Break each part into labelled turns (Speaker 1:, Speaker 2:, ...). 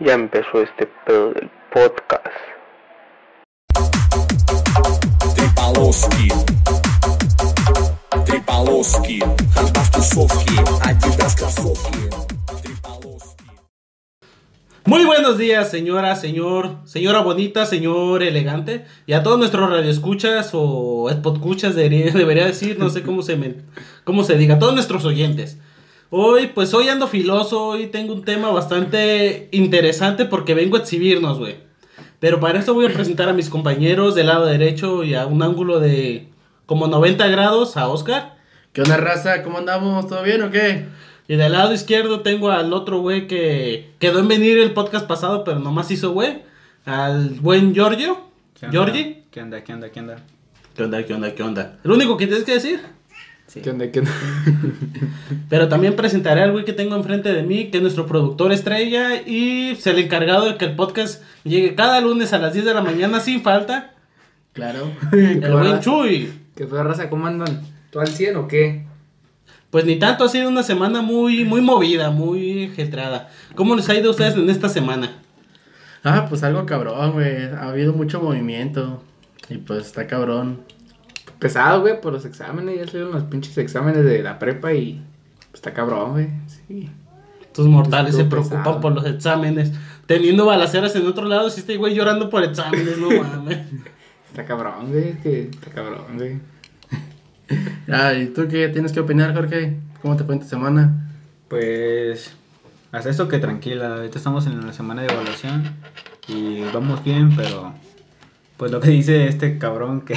Speaker 1: ya empezó este pedo del podcast.
Speaker 2: Tripalowski, Tripalowski,
Speaker 3: muy buenos días, señora, señor, señora bonita, señor elegante, y a todos nuestros radioescuchas o podcuchas debería, decir, no sé cómo se me, cómo se diga, a todos nuestros oyentes. Hoy, pues hoy ando filoso, hoy tengo un tema bastante interesante porque vengo a exhibirnos, güey. Pero para esto voy a presentar a mis compañeros del lado derecho y a un ángulo de como 90 grados a Oscar.
Speaker 4: ¿Qué onda, raza? ¿Cómo andamos? ¿Todo bien o qué?
Speaker 3: Y del lado izquierdo tengo al otro güey que quedó en venir el podcast pasado, pero nomás hizo güey. Al buen Giorgio.
Speaker 5: ¿Qué onda?
Speaker 3: Giorgi.
Speaker 5: ¿Qué onda? ¿Qué onda? ¿Qué onda?
Speaker 3: ¿Qué onda? ¿Qué onda? ¿Qué onda? Lo único que tienes que decir.
Speaker 4: ¿Qué onda? ¿Qué onda?
Speaker 3: Pero también presentaré al güey que tengo enfrente de mí, que es nuestro productor estrella y se le encargado de que el podcast llegue cada lunes a las 10 de la mañana sin falta.
Speaker 4: Claro.
Speaker 3: El buen Chuy.
Speaker 6: ¿Qué fue, raza? ¿Cómo andan? ¿Tú al 100 o qué?
Speaker 3: Pues ni tanto, ha sido una semana muy, muy movida, muy getrada. ¿Cómo les ha ido a ustedes en esta semana?
Speaker 4: Ah, pues algo cabrón, güey. Ha habido mucho movimiento. Y pues está cabrón.
Speaker 6: Pesado, güey, por los exámenes. Ya salieron los pinches exámenes de la prepa y pues, está cabrón, güey. Sí.
Speaker 3: Tus mortales se preocupan
Speaker 6: pesado.
Speaker 3: por los exámenes. Teniendo balaceras en otro lado, si este güey llorando por exámenes, no mames.
Speaker 6: Está cabrón, güey. es que Está cabrón, güey.
Speaker 4: Ah, ¿y tú qué tienes que opinar, Jorge? ¿Cómo te fue en tu semana?
Speaker 5: Pues hasta esto que tranquila, ahorita estamos en la semana de evaluación y vamos bien, pero pues lo que dice este cabrón que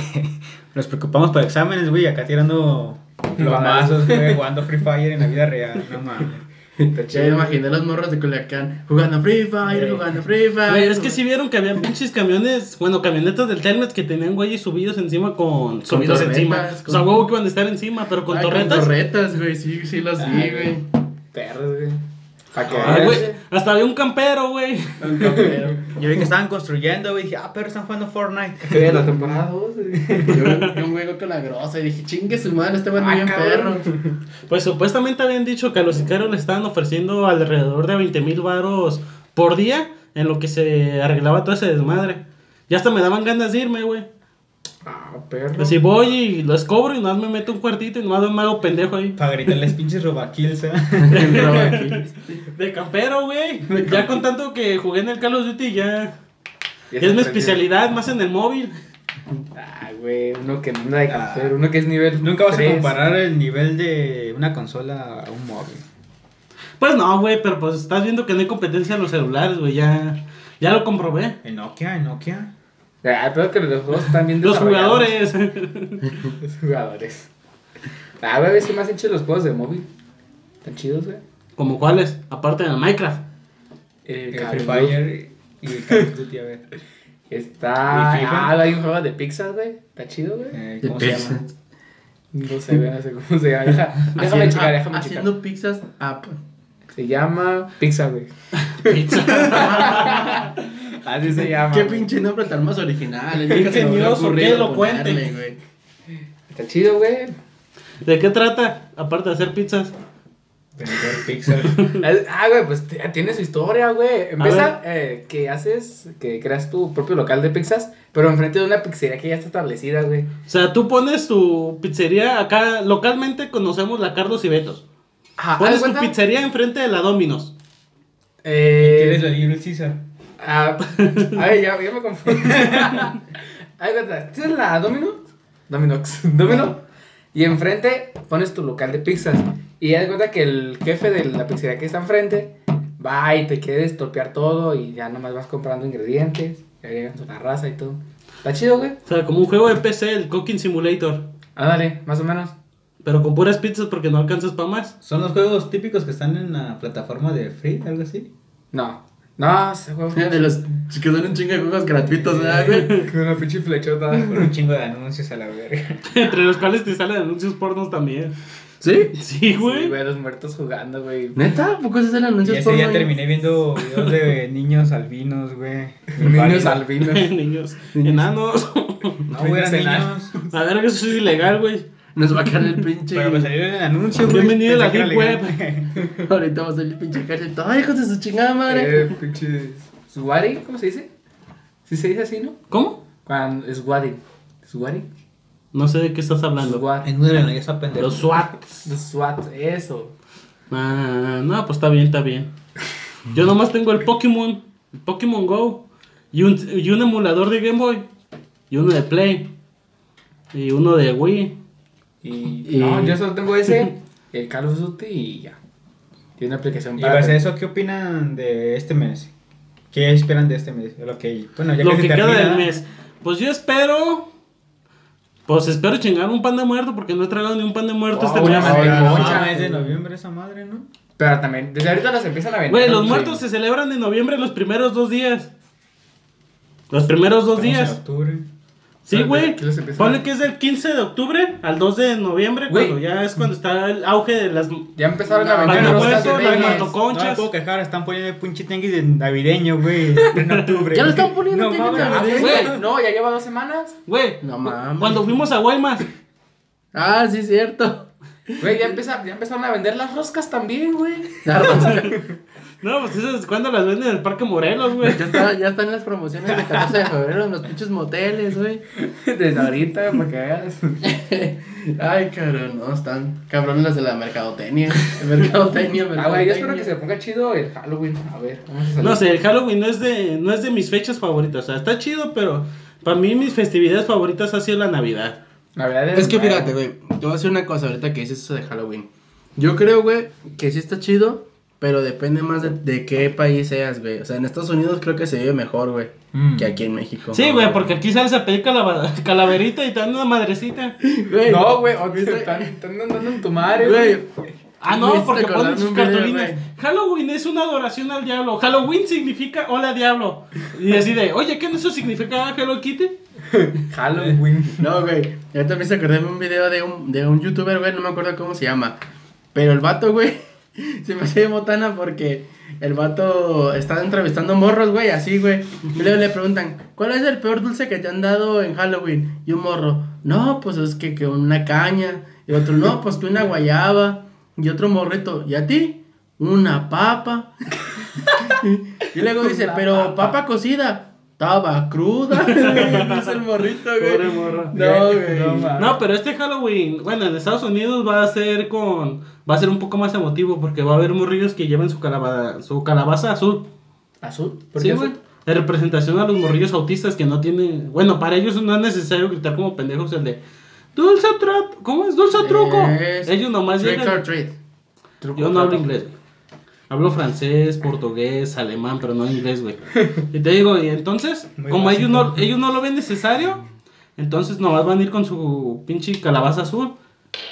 Speaker 5: nos preocupamos por exámenes, güey, acá tirando plomazos, güey, jugando Free Fire en la vida real, no mames.
Speaker 4: Ya imaginé los morros de Culiacán jugando Free Fire,
Speaker 5: Güey.
Speaker 4: jugando Free Fire.
Speaker 3: Güey, es que si vieron que habían pinches camiones, bueno, camionetas del Telmex que tenían güeyes subidos encima con... subidos
Speaker 4: torretas,
Speaker 3: encima.
Speaker 4: con-
Speaker 3: O sea, huevo que iban a estar encima, pero con
Speaker 4: Ay,
Speaker 3: torretas.
Speaker 4: Con torretas, güey. Sí, sí, los vi, güey.
Speaker 6: Perros, güey.
Speaker 3: Ay, güey,
Speaker 6: güey.
Speaker 3: hasta había un campero, güey.
Speaker 4: Un campero.
Speaker 5: Yo vi que estaban construyendo, güey, dije, ah, pero están jugando Fortnite.
Speaker 6: Que la temporada 2, güey.
Speaker 4: Yo, un güey con la grosa y dije, chingue su madre, este güey
Speaker 6: Ah,
Speaker 4: bien perro.
Speaker 3: Pues supuestamente habían dicho que a los sicarios le estaban ofreciendo alrededor de 20 mil varos por día en lo que se arreglaba todo ese desmadre. Ya hasta me daban ganas de irme, güey.
Speaker 6: Ah, perro.
Speaker 3: Así voy y los cobro y nada más me meto un cuartito y nada más me hago pendejo ahí.
Speaker 5: Para gritarles pinches robakills, ¿eh?
Speaker 3: De campero, güey. Ya con tanto que jugué en el Call of Duty ya...
Speaker 6: Ya
Speaker 3: Es mi especialidad, más en el móvil.
Speaker 6: Ah, güey. Uno que no anda de campero. Uno que es nivel.
Speaker 5: Nunca vas a comparar el nivel de una consola a un móvil.
Speaker 3: Pues no, güey, pero pues estás viendo que no hay competencia en los celulares, güey. Ya, ya lo comprobé.
Speaker 5: En Nokia, en Nokia.
Speaker 6: Ah, pero que los juegos están bien
Speaker 3: Los jugadores.
Speaker 6: Los jugadores. Ah, güey, sí me has hecho los juegos de móvil. Están chidos, güey.
Speaker 3: ¿Como cuáles? Aparte de Minecraft.
Speaker 6: El
Speaker 5: El Free. Fire y el Call of Duty, a ver.
Speaker 6: Está. Ah, hay un juego de Pixar, güey. Está chido, güey.
Speaker 5: Eh,
Speaker 4: De
Speaker 5: ¿Cómo se
Speaker 4: pizza.
Speaker 5: llama?
Speaker 6: No sé, güey, no sé cómo se llama. Deja- déjame
Speaker 4: Haciendo-
Speaker 6: checar, déjame
Speaker 4: Haciendo pizzas app.
Speaker 6: checar. Se llama Pixar, güey. Así se llama.
Speaker 4: Qué pinche nombre tan más original.
Speaker 3: Qué ingenioso, qué elocuente.
Speaker 4: güey.
Speaker 6: Está chido, güey.
Speaker 3: ¿De qué trata? Aparte de hacer pizzas.
Speaker 5: Vender Pixar.
Speaker 6: Ah, güey, pues tiene su historia, güey. Empieza eh, que haces, que creas tu propio local de pizzas, pero enfrente de una pizzería que ya está establecida, güey.
Speaker 3: O sea, tú pones tu pizzería acá. Localmente conocemos la Carlos y Betos.
Speaker 6: Ajá,
Speaker 3: Pones
Speaker 6: ¿haz
Speaker 3: tu pizzería enfrente de la Dominos.
Speaker 6: Eh,
Speaker 5: ¿Quieres la Little Caesar?
Speaker 6: Ah, a ver, ya, ya me confundí. Ahí ¿tienes la Domino? Dominox. Domino. Y enfrente pones tu local de pizzas. Y ya de cuenta que el jefe de la pizzería que está enfrente va y te quiere estropear todo y ya nomás vas comprando ingredientes. Ya llegan una raza y todo. Está chido, güey.
Speaker 3: O sea, como un juego de PC, el Cooking Simulator.
Speaker 6: Ándale, más o menos.
Speaker 3: Pero con puras pizzas porque no alcanzas para más.
Speaker 5: ¿Son los juegos típicos que están en la plataforma de Free, algo así?
Speaker 6: No. No, ese juego.
Speaker 4: De los que son un chingo de juegos gratuitos, ¿verdad, güey?
Speaker 6: Con una pinche flechota.
Speaker 5: Con un chingo de anuncios a la verga.
Speaker 3: Entre los cuales te salen anuncios pornos también.
Speaker 4: ¿Sí?
Speaker 3: Sí,
Speaker 6: Sí,
Speaker 3: güey.
Speaker 6: güey, los muertos jugando, güey.
Speaker 4: ¿Neta? ¿A poco se hacen
Speaker 5: Y
Speaker 4: anuncios
Speaker 5: ese día
Speaker 4: porno,
Speaker 5: terminé viendo videos de niños albinos, güey.
Speaker 6: Niños albinos.
Speaker 3: Niños. Enanos.
Speaker 5: No, güey, eran
Speaker 6: niños.
Speaker 3: A ver, que eso es ilegal, güey.
Speaker 4: Nos va a caer el pinche.
Speaker 5: Pero me salió el anuncio, güey.
Speaker 3: Bienvenido a la
Speaker 5: era
Speaker 3: Web.
Speaker 4: Ahorita va a salir el pinche ejército. Ay, hijos de su chingada madre.
Speaker 6: Eh, pinche. ¿Swari? ¿Cómo se dice? ¿Sí se dice así, no?
Speaker 3: ¿Cómo?
Speaker 6: Cuando. ¿Swari? ¿Swari?
Speaker 3: No sé de qué estás hablando.
Speaker 6: SWAT.
Speaker 5: En una de esa pendeja.
Speaker 3: Los SWATs.
Speaker 6: Los SWAT, eso.
Speaker 3: Ah, no, pues está bien, está bien. Yo nomás tengo el Pokémon, el Pokémon Go, y un, y un emulador de Game Boy, y uno de Play, y uno de Wii.
Speaker 6: Y,
Speaker 4: Y-
Speaker 6: No, yo solo tengo ese, el Call of Duty y ya. Tiene una aplicación
Speaker 5: Y
Speaker 6: para.
Speaker 5: base a eso, ¿qué opinan de este mes? ¿Qué esperan de este mes? Lo que, bueno, ya
Speaker 3: Lo que queda
Speaker 5: termina,
Speaker 3: del mes. Pues yo espero. Pues espero chingar un pan de muerto porque no he tragado ni un pan de muerto este
Speaker 6: una
Speaker 3: mes.
Speaker 6: madre.
Speaker 5: Ah, no,
Speaker 6: Concha.
Speaker 5: mes de noviembre esa madre, ¿no?
Speaker 6: Pero también, desde ahorita las empiezan a vender.
Speaker 3: Güey, los
Speaker 6: Sí.
Speaker 3: muertos se celebran en noviembre los primeros dos días. Los primeros dos
Speaker 5: Estamos en
Speaker 3: días.
Speaker 5: octubre.
Speaker 3: Sí, güey.
Speaker 6: ¿qué les empiezan
Speaker 3: Ponle que es del 15 de octubre al 2 de noviembre,
Speaker 6: Güey.
Speaker 3: cuando ya es cuando está el auge de las.
Speaker 6: Ya empezaron
Speaker 4: No,
Speaker 6: a vender roscas
Speaker 3: las matoconchas.
Speaker 5: No me puedo quejar, están poniendo el pinche tianguis de navideño, güey. En octubre.
Speaker 4: Ya lo están poniendo
Speaker 5: No mames.
Speaker 6: Güey, no, ya lleva dos semanas.
Speaker 3: Güey,
Speaker 4: No mames.
Speaker 3: cuando fuimos a Guaymas.
Speaker 4: Ah, sí, cierto.
Speaker 6: Güey, ya, empeza- ya empezaron a vender las roscas también, güey.
Speaker 4: La rosca.
Speaker 3: No, pues eso es cuando las venden en el Parque Morelos, güey.
Speaker 4: Ya, está, ya están las promociones de 14 de febrero en los pinches moteles, güey.
Speaker 6: Desde ahorita, para que veas.
Speaker 4: Ay, cabrón, no, están cabrones las de la mercadotecnia. El mercadotecnia,
Speaker 6: Ah, güey, yo espero que
Speaker 4: mercadotecnia.
Speaker 6: se ponga chido el Halloween. A ver, vamos a salir.
Speaker 3: No sé, el Halloween no es de, no es de mis fechas favoritas. O sea, está chido, pero para mí mis festividades favoritas ha sido la Navidad.
Speaker 6: Navidad
Speaker 4: Es que
Speaker 6: nuevo.
Speaker 4: fíjate, güey, te voy a decir una cosa ahorita que dices eso de Halloween. Yo creo, güey, que sí está chido, pero depende más de, de qué país seas, güey. O sea, en Estados Unidos creo que se vive mejor, güey,
Speaker 5: Mm.
Speaker 4: que aquí en México.
Speaker 3: Sí, güey, porque aquí sales a pedir calaverita y te dan una madrecita.
Speaker 4: Güey,
Speaker 6: No, güey, están, están andando en tu madre, güey.
Speaker 4: Güey,
Speaker 3: Ah, no, porque ponen sus
Speaker 4: video,
Speaker 3: cartulinas. Halloween es una adoración al diablo. Halloween significa hola diablo. Y así de, oye, ¿qué eso significa Hello Kitty?
Speaker 6: Halloween.
Speaker 4: No, güey. Ahorita me hice acordarme un video de un, de un youtuber, güey, no me acuerdo cómo se llama. Pero el vato, güey, se me hace de botana porque el vato está entrevistando morros, güey, así, güey. Y luego le preguntan, ¿cuál es el peor dulce que te han dado en Halloween? Y un morro, no, pues es que, que una caña. Y otro, no, pues que una guayaba. Y otro morrito, ¿y a ti? Una papa. y luego dice,
Speaker 6: Una
Speaker 4: pero
Speaker 6: papa.
Speaker 4: papa cocida. Estaba cruda. Dice el morrito, güey.
Speaker 3: Pobre morro.
Speaker 4: No, güey.
Speaker 6: No,
Speaker 3: pero este Halloween, bueno, en Estados Unidos va a ser con. Va a ser un poco más emotivo porque va a haber morrillos que lleven su, calaba- su calabaza azul.
Speaker 6: ¿Azul? ¿Por
Speaker 3: Sí, güey. En representación a los morrillos autistas que no tienen. Bueno, para ellos no es necesario gritar como pendejos el de. Dulce trato. ¿Cómo es? Dulce truco.
Speaker 4: Es
Speaker 3: Ellos nomás
Speaker 4: Trick
Speaker 3: llegan.
Speaker 4: or treat.
Speaker 3: Yo no hablo inglés, güey. Hablo francés, portugués, alemán, pero no inglés, güey. Y te digo, y entonces,
Speaker 5: Muy
Speaker 3: como ellos no, ellos no lo ven necesario, entonces nomás van a ir con su pinche calabaza azul.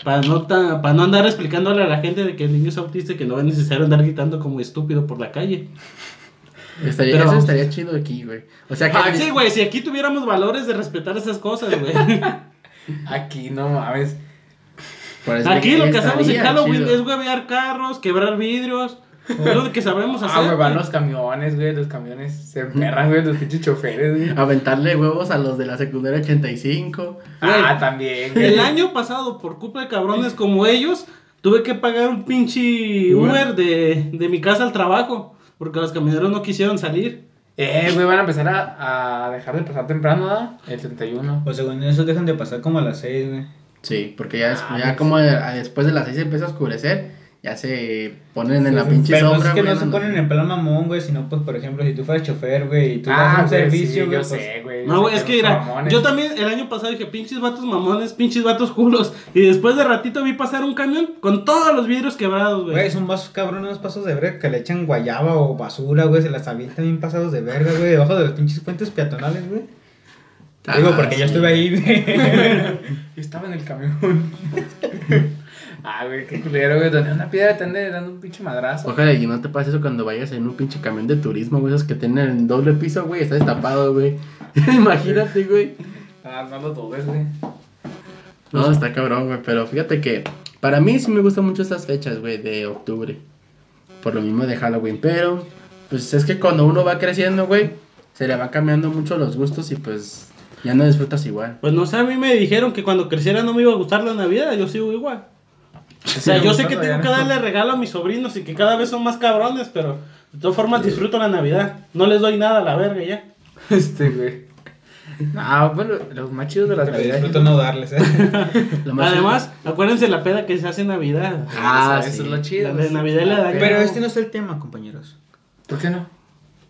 Speaker 3: Para no, ta- para no andar explicándole a la gente de que el niño es autista y que no es necesario andar gritando como estúpido por la calle.
Speaker 4: Estaría,
Speaker 3: Pero
Speaker 4: eso estaría chido aquí, güey. O sea que.
Speaker 3: Ah, sí, güey, si aquí tuviéramos valores de respetar esas cosas, güey.
Speaker 6: Aquí no mames.
Speaker 3: Aquí lo que hacemos en Halloween
Speaker 4: chido.
Speaker 3: es huevear carros, quebrar vidrios. Es lo que sabemos
Speaker 6: Ah,
Speaker 3: hacer.
Speaker 6: güey, van los camiones, güey. Los camiones se emperran, güey. Los pinches choferes, güey.
Speaker 4: Aventarle huevos a los de la secundaria 85.
Speaker 6: Ah, también, güey.
Speaker 3: El año pasado, por culpa de cabrones como ellos, tuve que pagar un pinche
Speaker 4: Uber.
Speaker 3: De, de mi casa al trabajo. Porque los camioneros no quisieron salir.
Speaker 6: Eh, güey, van a empezar a, a dejar de pasar temprano, ¿verdad? El 31.
Speaker 5: Pues según eso dejan de pasar como a las 6, güey.
Speaker 4: Sí, porque ya,
Speaker 6: Ah,
Speaker 4: ya como a- después de las 6 empieza a oscurecer, ya se ponen en la
Speaker 6: Sí,
Speaker 4: pinche
Speaker 5: Pero
Speaker 4: sombra,
Speaker 5: es que
Speaker 4: güey,
Speaker 5: no se ponen en plan mamón, güey, sino pues por ejemplo si tú fueras chofer, güey, y tú das
Speaker 6: Ah,
Speaker 5: un
Speaker 6: güey,
Speaker 5: servicio,
Speaker 6: sí,
Speaker 5: güey,
Speaker 6: yo
Speaker 5: pues,
Speaker 6: sé, güey.
Speaker 3: No,
Speaker 6: yo
Speaker 3: güey, es que mira,
Speaker 6: mamones.
Speaker 3: yo también el año pasado dije, pinches vatos mamones, pinches vatos culos. Y después de ratito vi pasar un camión con todos los vidrios quebrados,
Speaker 5: Güey,
Speaker 3: güey.
Speaker 5: son más cabrones unos pasos de verga que le echan guayaba o basura, güey, se las avientan bien pasados de verga, güey, debajo de los pinches puentes peatonales, güey.
Speaker 4: Ah,
Speaker 5: Digo, porque
Speaker 4: sí.
Speaker 5: yo estuve ahí, güey.
Speaker 6: Yo estaba en el camión. ah, güey, qué culero, güey. Donde una piedra te ande dando un pinche madrazo.
Speaker 4: Ojalá y no te pase eso cuando vayas en un pinche camión de turismo, güey, esos que tienen doble piso, güey, está destapado, güey. Imagínate, güey.
Speaker 6: Ah, no lo dudes, güey.
Speaker 4: No, está cabrón, güey, pero fíjate que para mí sí me gustan mucho estas fechas, güey, de octubre. Por lo mismo de Halloween, pero pues es que cuando uno va creciendo, güey, se le va cambiando mucho los gustos y pues Ya no disfrutas igual.
Speaker 3: Pues no sé, a mí me dijeron que cuando creciera no me iba a gustar la Navidad, yo sigo igual. O sea, yo sé que tengo que darle regalo a mis sobrinos y que cada vez son más cabrones, pero de todas formas disfruto la Navidad. No les doy nada a la verga ya.
Speaker 6: Este, güey. No, bueno, los más chidos de las
Speaker 5: Pero
Speaker 6: navidades.
Speaker 5: disfruto no darles, ¿eh?
Speaker 4: Lo más-
Speaker 3: Además, acuérdense la peda que se hace en Navidad.
Speaker 6: Ah,
Speaker 4: Eso
Speaker 6: es lo chido.
Speaker 3: La de Navidad y la de
Speaker 5: Pero este no es el tema, compañeros.
Speaker 6: ¿Por qué no?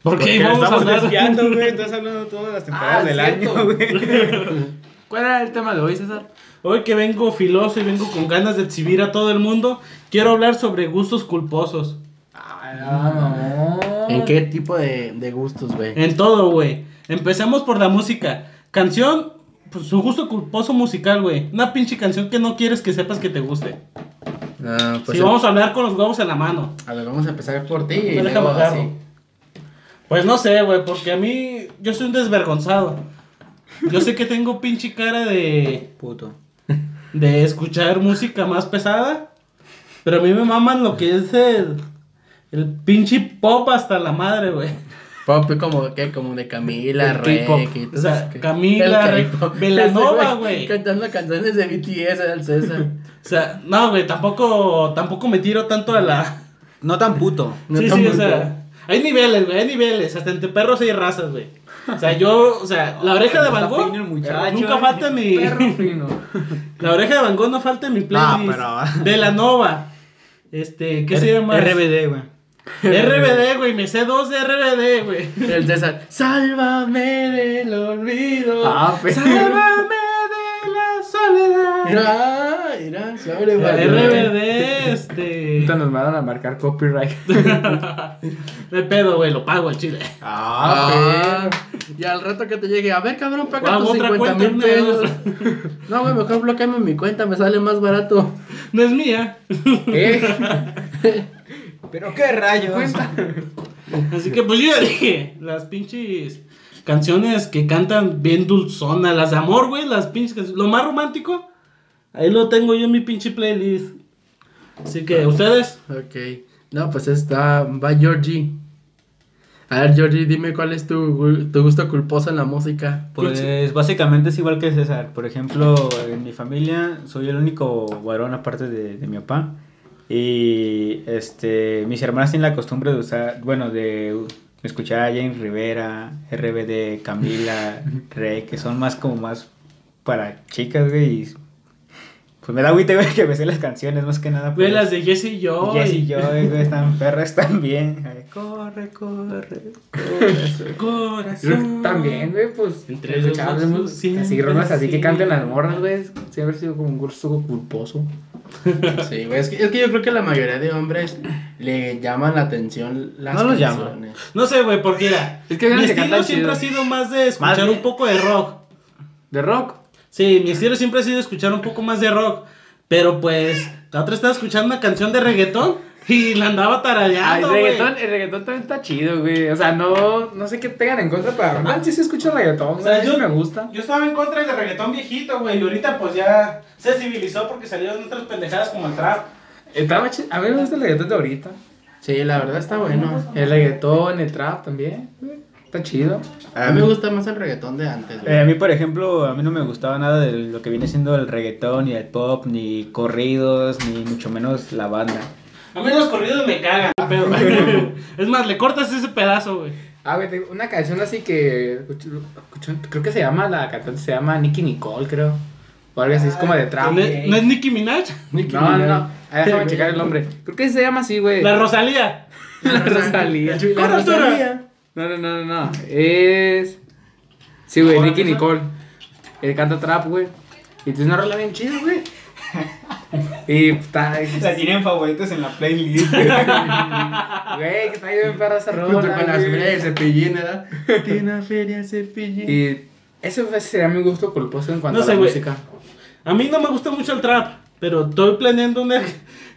Speaker 3: Porque vamos a
Speaker 5: estamos
Speaker 3: hablar
Speaker 5: desviando, güey. Estás hablando de todas las temporadas
Speaker 6: Ah,
Speaker 5: del
Speaker 6: cierto.
Speaker 5: año, güey.
Speaker 4: ¿Cuál era el tema de hoy, César?
Speaker 3: Hoy que vengo filoso y vengo con ganas de exhibir a todo el mundo, quiero hablar sobre gustos culposos.
Speaker 6: Ah, no.
Speaker 4: ¿En qué tipo de, de gustos, güey?
Speaker 3: En todo, güey. Empecemos por la música. Canción, pues su gusto culposo musical, güey. Una pinche canción que no quieres que sepas que te guste.
Speaker 4: Ah, pues
Speaker 3: si vamos a hablar con los huevos en la mano.
Speaker 4: a ver, vamos a empezar por ti. y luego así.
Speaker 3: Pues no sé, güey, porque a mí yo soy un desvergonzado. Yo sé que tengo pinche cara de
Speaker 5: Puto.
Speaker 3: De escuchar música más pesada, pero a mí me maman lo que es el el pinche pop hasta la madre, güey.
Speaker 4: Pop como, ¿qué? Como de Camila, Rey.
Speaker 6: K-pop.
Speaker 4: que-
Speaker 3: O sea,
Speaker 4: que-
Speaker 3: Camila. Velanova, güey.
Speaker 4: Cantando canciones de BTS al César.
Speaker 3: O sea, no, güey, tampoco tampoco me tiro tanto a la
Speaker 5: No tan puto.
Speaker 4: No
Speaker 3: Sí,
Speaker 4: tan
Speaker 3: sí, o
Speaker 4: bruto.
Speaker 3: sea, hay niveles, güey, hay niveles, hasta entre perros hay razas, güey. O sea, yo, o sea, la oreja de Van Gogh nunca
Speaker 5: eh.
Speaker 3: falta en mi. La oreja de Van Gogh no falta en mi
Speaker 5: Ah,
Speaker 3: playlist.
Speaker 5: pero-
Speaker 3: De la Nova. Este, ¿qué se llama?
Speaker 5: RBD, güey.
Speaker 3: RBD, güey, me sé dos de RBD, güey.
Speaker 4: El César, sálvame del olvido.
Speaker 6: Ah, pero.
Speaker 3: Sálvame soledad.
Speaker 4: Sobre
Speaker 3: La
Speaker 4: güey.
Speaker 3: RBD, este.
Speaker 6: Ahorita nos van a marcar copyright.
Speaker 3: De pedo, güey, lo pago al chile.
Speaker 4: Ah, y al rato que te llegue, a ver, cabrón, paga tus
Speaker 3: otra
Speaker 4: 50
Speaker 3: cuenta,
Speaker 4: mil pesos. No, güey, mejor bloqueame mi cuenta, me sale más barato.
Speaker 3: No es mía.
Speaker 6: ¿Qué?
Speaker 5: Pero qué rayos.
Speaker 3: Así que pues yo ya dije, las pinches canciones que cantan bien dulzona, las de amor, güey, las pinches. Lo más romántico, ahí lo tengo yo en mi pinche playlist. Así que ustedes,
Speaker 4: Ok. No, pues está, va Georgie. A ver, Georgie, dime cuál es tu, tu gusto culposo en la música.
Speaker 5: Pues básicamente es igual que César. Por ejemplo, en mi familia soy el único varón aparte de, de mi papá. Y este, mis hermanas tienen la costumbre de usar, bueno, de escuchar a James Rivera, RBD, Camila, Rey, que son más como más para chicas, güey. y pues me da agüite, güey, que me sé las canciones, más que nada.
Speaker 3: güey,
Speaker 5: pues.
Speaker 3: las de Jesse y yo.
Speaker 5: Jess y yo, güey, están perras también. Ay, Corre, corre, corre.
Speaker 3: Corazón.
Speaker 6: También, güey, pues.
Speaker 3: Entre los siempre
Speaker 6: así rolas así que canten las morras, güey. Sí, haber sido como un gusto culposo.
Speaker 4: Sí, güey, es que, es que yo creo que la mayoría de hombres le llaman la atención las
Speaker 5: No los
Speaker 4: canciones.
Speaker 3: No sé, güey, porque era.
Speaker 6: Es que
Speaker 3: mi estilo siempre
Speaker 6: chido.
Speaker 3: ha sido más de escuchar
Speaker 5: Más
Speaker 3: un poco de rock.
Speaker 6: ¿De rock?
Speaker 3: Sí, mi estilo siempre ha sido escuchar un poco más de rock. Pero pues, la otra estaba escuchando una canción de reggaetón y la andaba
Speaker 6: el
Speaker 3: tarareando, güey.
Speaker 6: reggaetón, el reggaetón también está chido, güey. O sea, no, no sé qué tengan en contra, pero ah, sí se escucha reggaetón,
Speaker 3: O sea,
Speaker 6: güey.
Speaker 3: yo-
Speaker 6: sí me gusta.
Speaker 3: Yo estaba en contra del reggaetón viejito, güey. Y ahorita pues ya se civilizó porque salieron otras pendejadas como el trap.
Speaker 6: Estaba chido. A mí me gusta el reggaetón de ahorita.
Speaker 4: Sí, la verdad está bueno.
Speaker 6: El reggaetón, el trap también. güey. Está chido.
Speaker 4: A mí me gusta más el reggaetón de antes, güey.
Speaker 5: Eh, a mí, por ejemplo, a mí no me gustaba nada de lo que viene siendo el reggaetón, ni el pop, ni corridos, ni mucho menos la banda.
Speaker 3: A mí los corridos me cagan, pero. es más, le cortas ese pedazo, güey.
Speaker 6: Ah, güey, tengo una canción así que. creo que se llama, la cantante se llama Nicky Nicole, creo. O algo así, es como de trap.
Speaker 3: ¿No es, no es Nicki Minaj?
Speaker 4: Nicki
Speaker 6: No, no,
Speaker 4: Minaj.
Speaker 6: no. Ah, déjame checar el nombre. Creo que se llama así, güey.
Speaker 3: La Rosalía.
Speaker 6: La Rosalía.
Speaker 4: La Rosalía.
Speaker 6: No, no, no, no, no. Es. Sí, güey,
Speaker 3: ¿Cómo
Speaker 6: Nicky? Nicole. Él canta trap, güey. Y tiene una rola bien chida, güey. Y está.
Speaker 5: La tienen favoritos en la playlist.
Speaker 6: Güey, que está bien perra esa rola.
Speaker 4: Junto con la feria de cepillín, ¿verdad? Tiene una feria de cepillín.
Speaker 6: Y ese sería mi gusto culposo en cuanto
Speaker 3: No
Speaker 6: a
Speaker 3: sé,
Speaker 6: la
Speaker 3: güey.
Speaker 6: música.
Speaker 3: A mí no me gusta mucho el trap, pero estoy planeando una.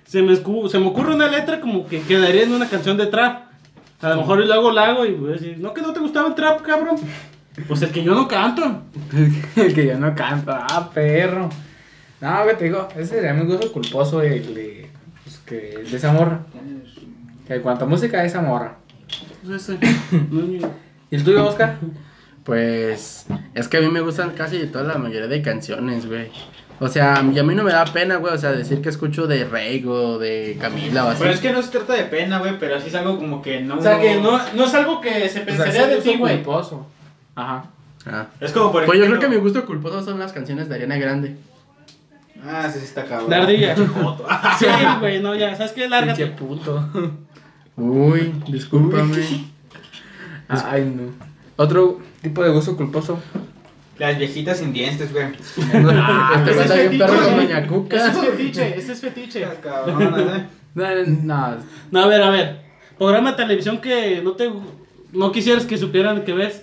Speaker 3: Se me, se me ocurre una letra como que quedaría en una canción de trap. A lo mejor y luego la hago y voy a decir, ¿no que no te gustaba el trap, cabrón? Pues el que yo no canto.
Speaker 6: El que ya no canta. Ah, perro. No, güey, te digo, ese sería mi gusto culposo el de, pues, que, de esa morra. Que en cuanto a música, esa morra.
Speaker 3: Pues ese.
Speaker 6: ¿Y el tuyo, Oscar?
Speaker 4: Pues es que a mí me gustan casi toda la mayoría de canciones, güey. O sea, y a mí no me da pena, güey, o sea, decir que escucho de Rey o de Camila o así.
Speaker 5: Pero es que no se trata de pena, güey, pero sí es algo como que no...
Speaker 3: O sea, que no, no es algo que se
Speaker 6: O sea,
Speaker 3: pensaría de
Speaker 6: es
Speaker 3: ti, güey.
Speaker 6: culposo. Ajá.
Speaker 4: Ah.
Speaker 5: Es como por
Speaker 4: Pues yo
Speaker 5: ejemplo...
Speaker 4: creo que mi gusto culposo son las canciones de Ariana Grande.
Speaker 5: Ah, sí, sí está cabrón.
Speaker 3: La ardilla. Sí, güey, no, ya, ¿sabes qué? Lárgate.
Speaker 6: puto.
Speaker 4: Uy, discúlpame.
Speaker 6: Ay, no. Otro tipo de gusto culposo.
Speaker 5: Las viejitas sin dientes, güey.
Speaker 4: Ah, te
Speaker 3: ese
Speaker 4: vas a
Speaker 3: es
Speaker 4: bien perro
Speaker 3: fetiche.
Speaker 4: con Doña Cuca.
Speaker 3: Ese es fetiche, ese es fetiche.
Speaker 5: Las cabronas, ¿eh?
Speaker 6: No, no.
Speaker 3: No, a ver, a ver. Programa de televisión que no te no quisieras que supieran que ves.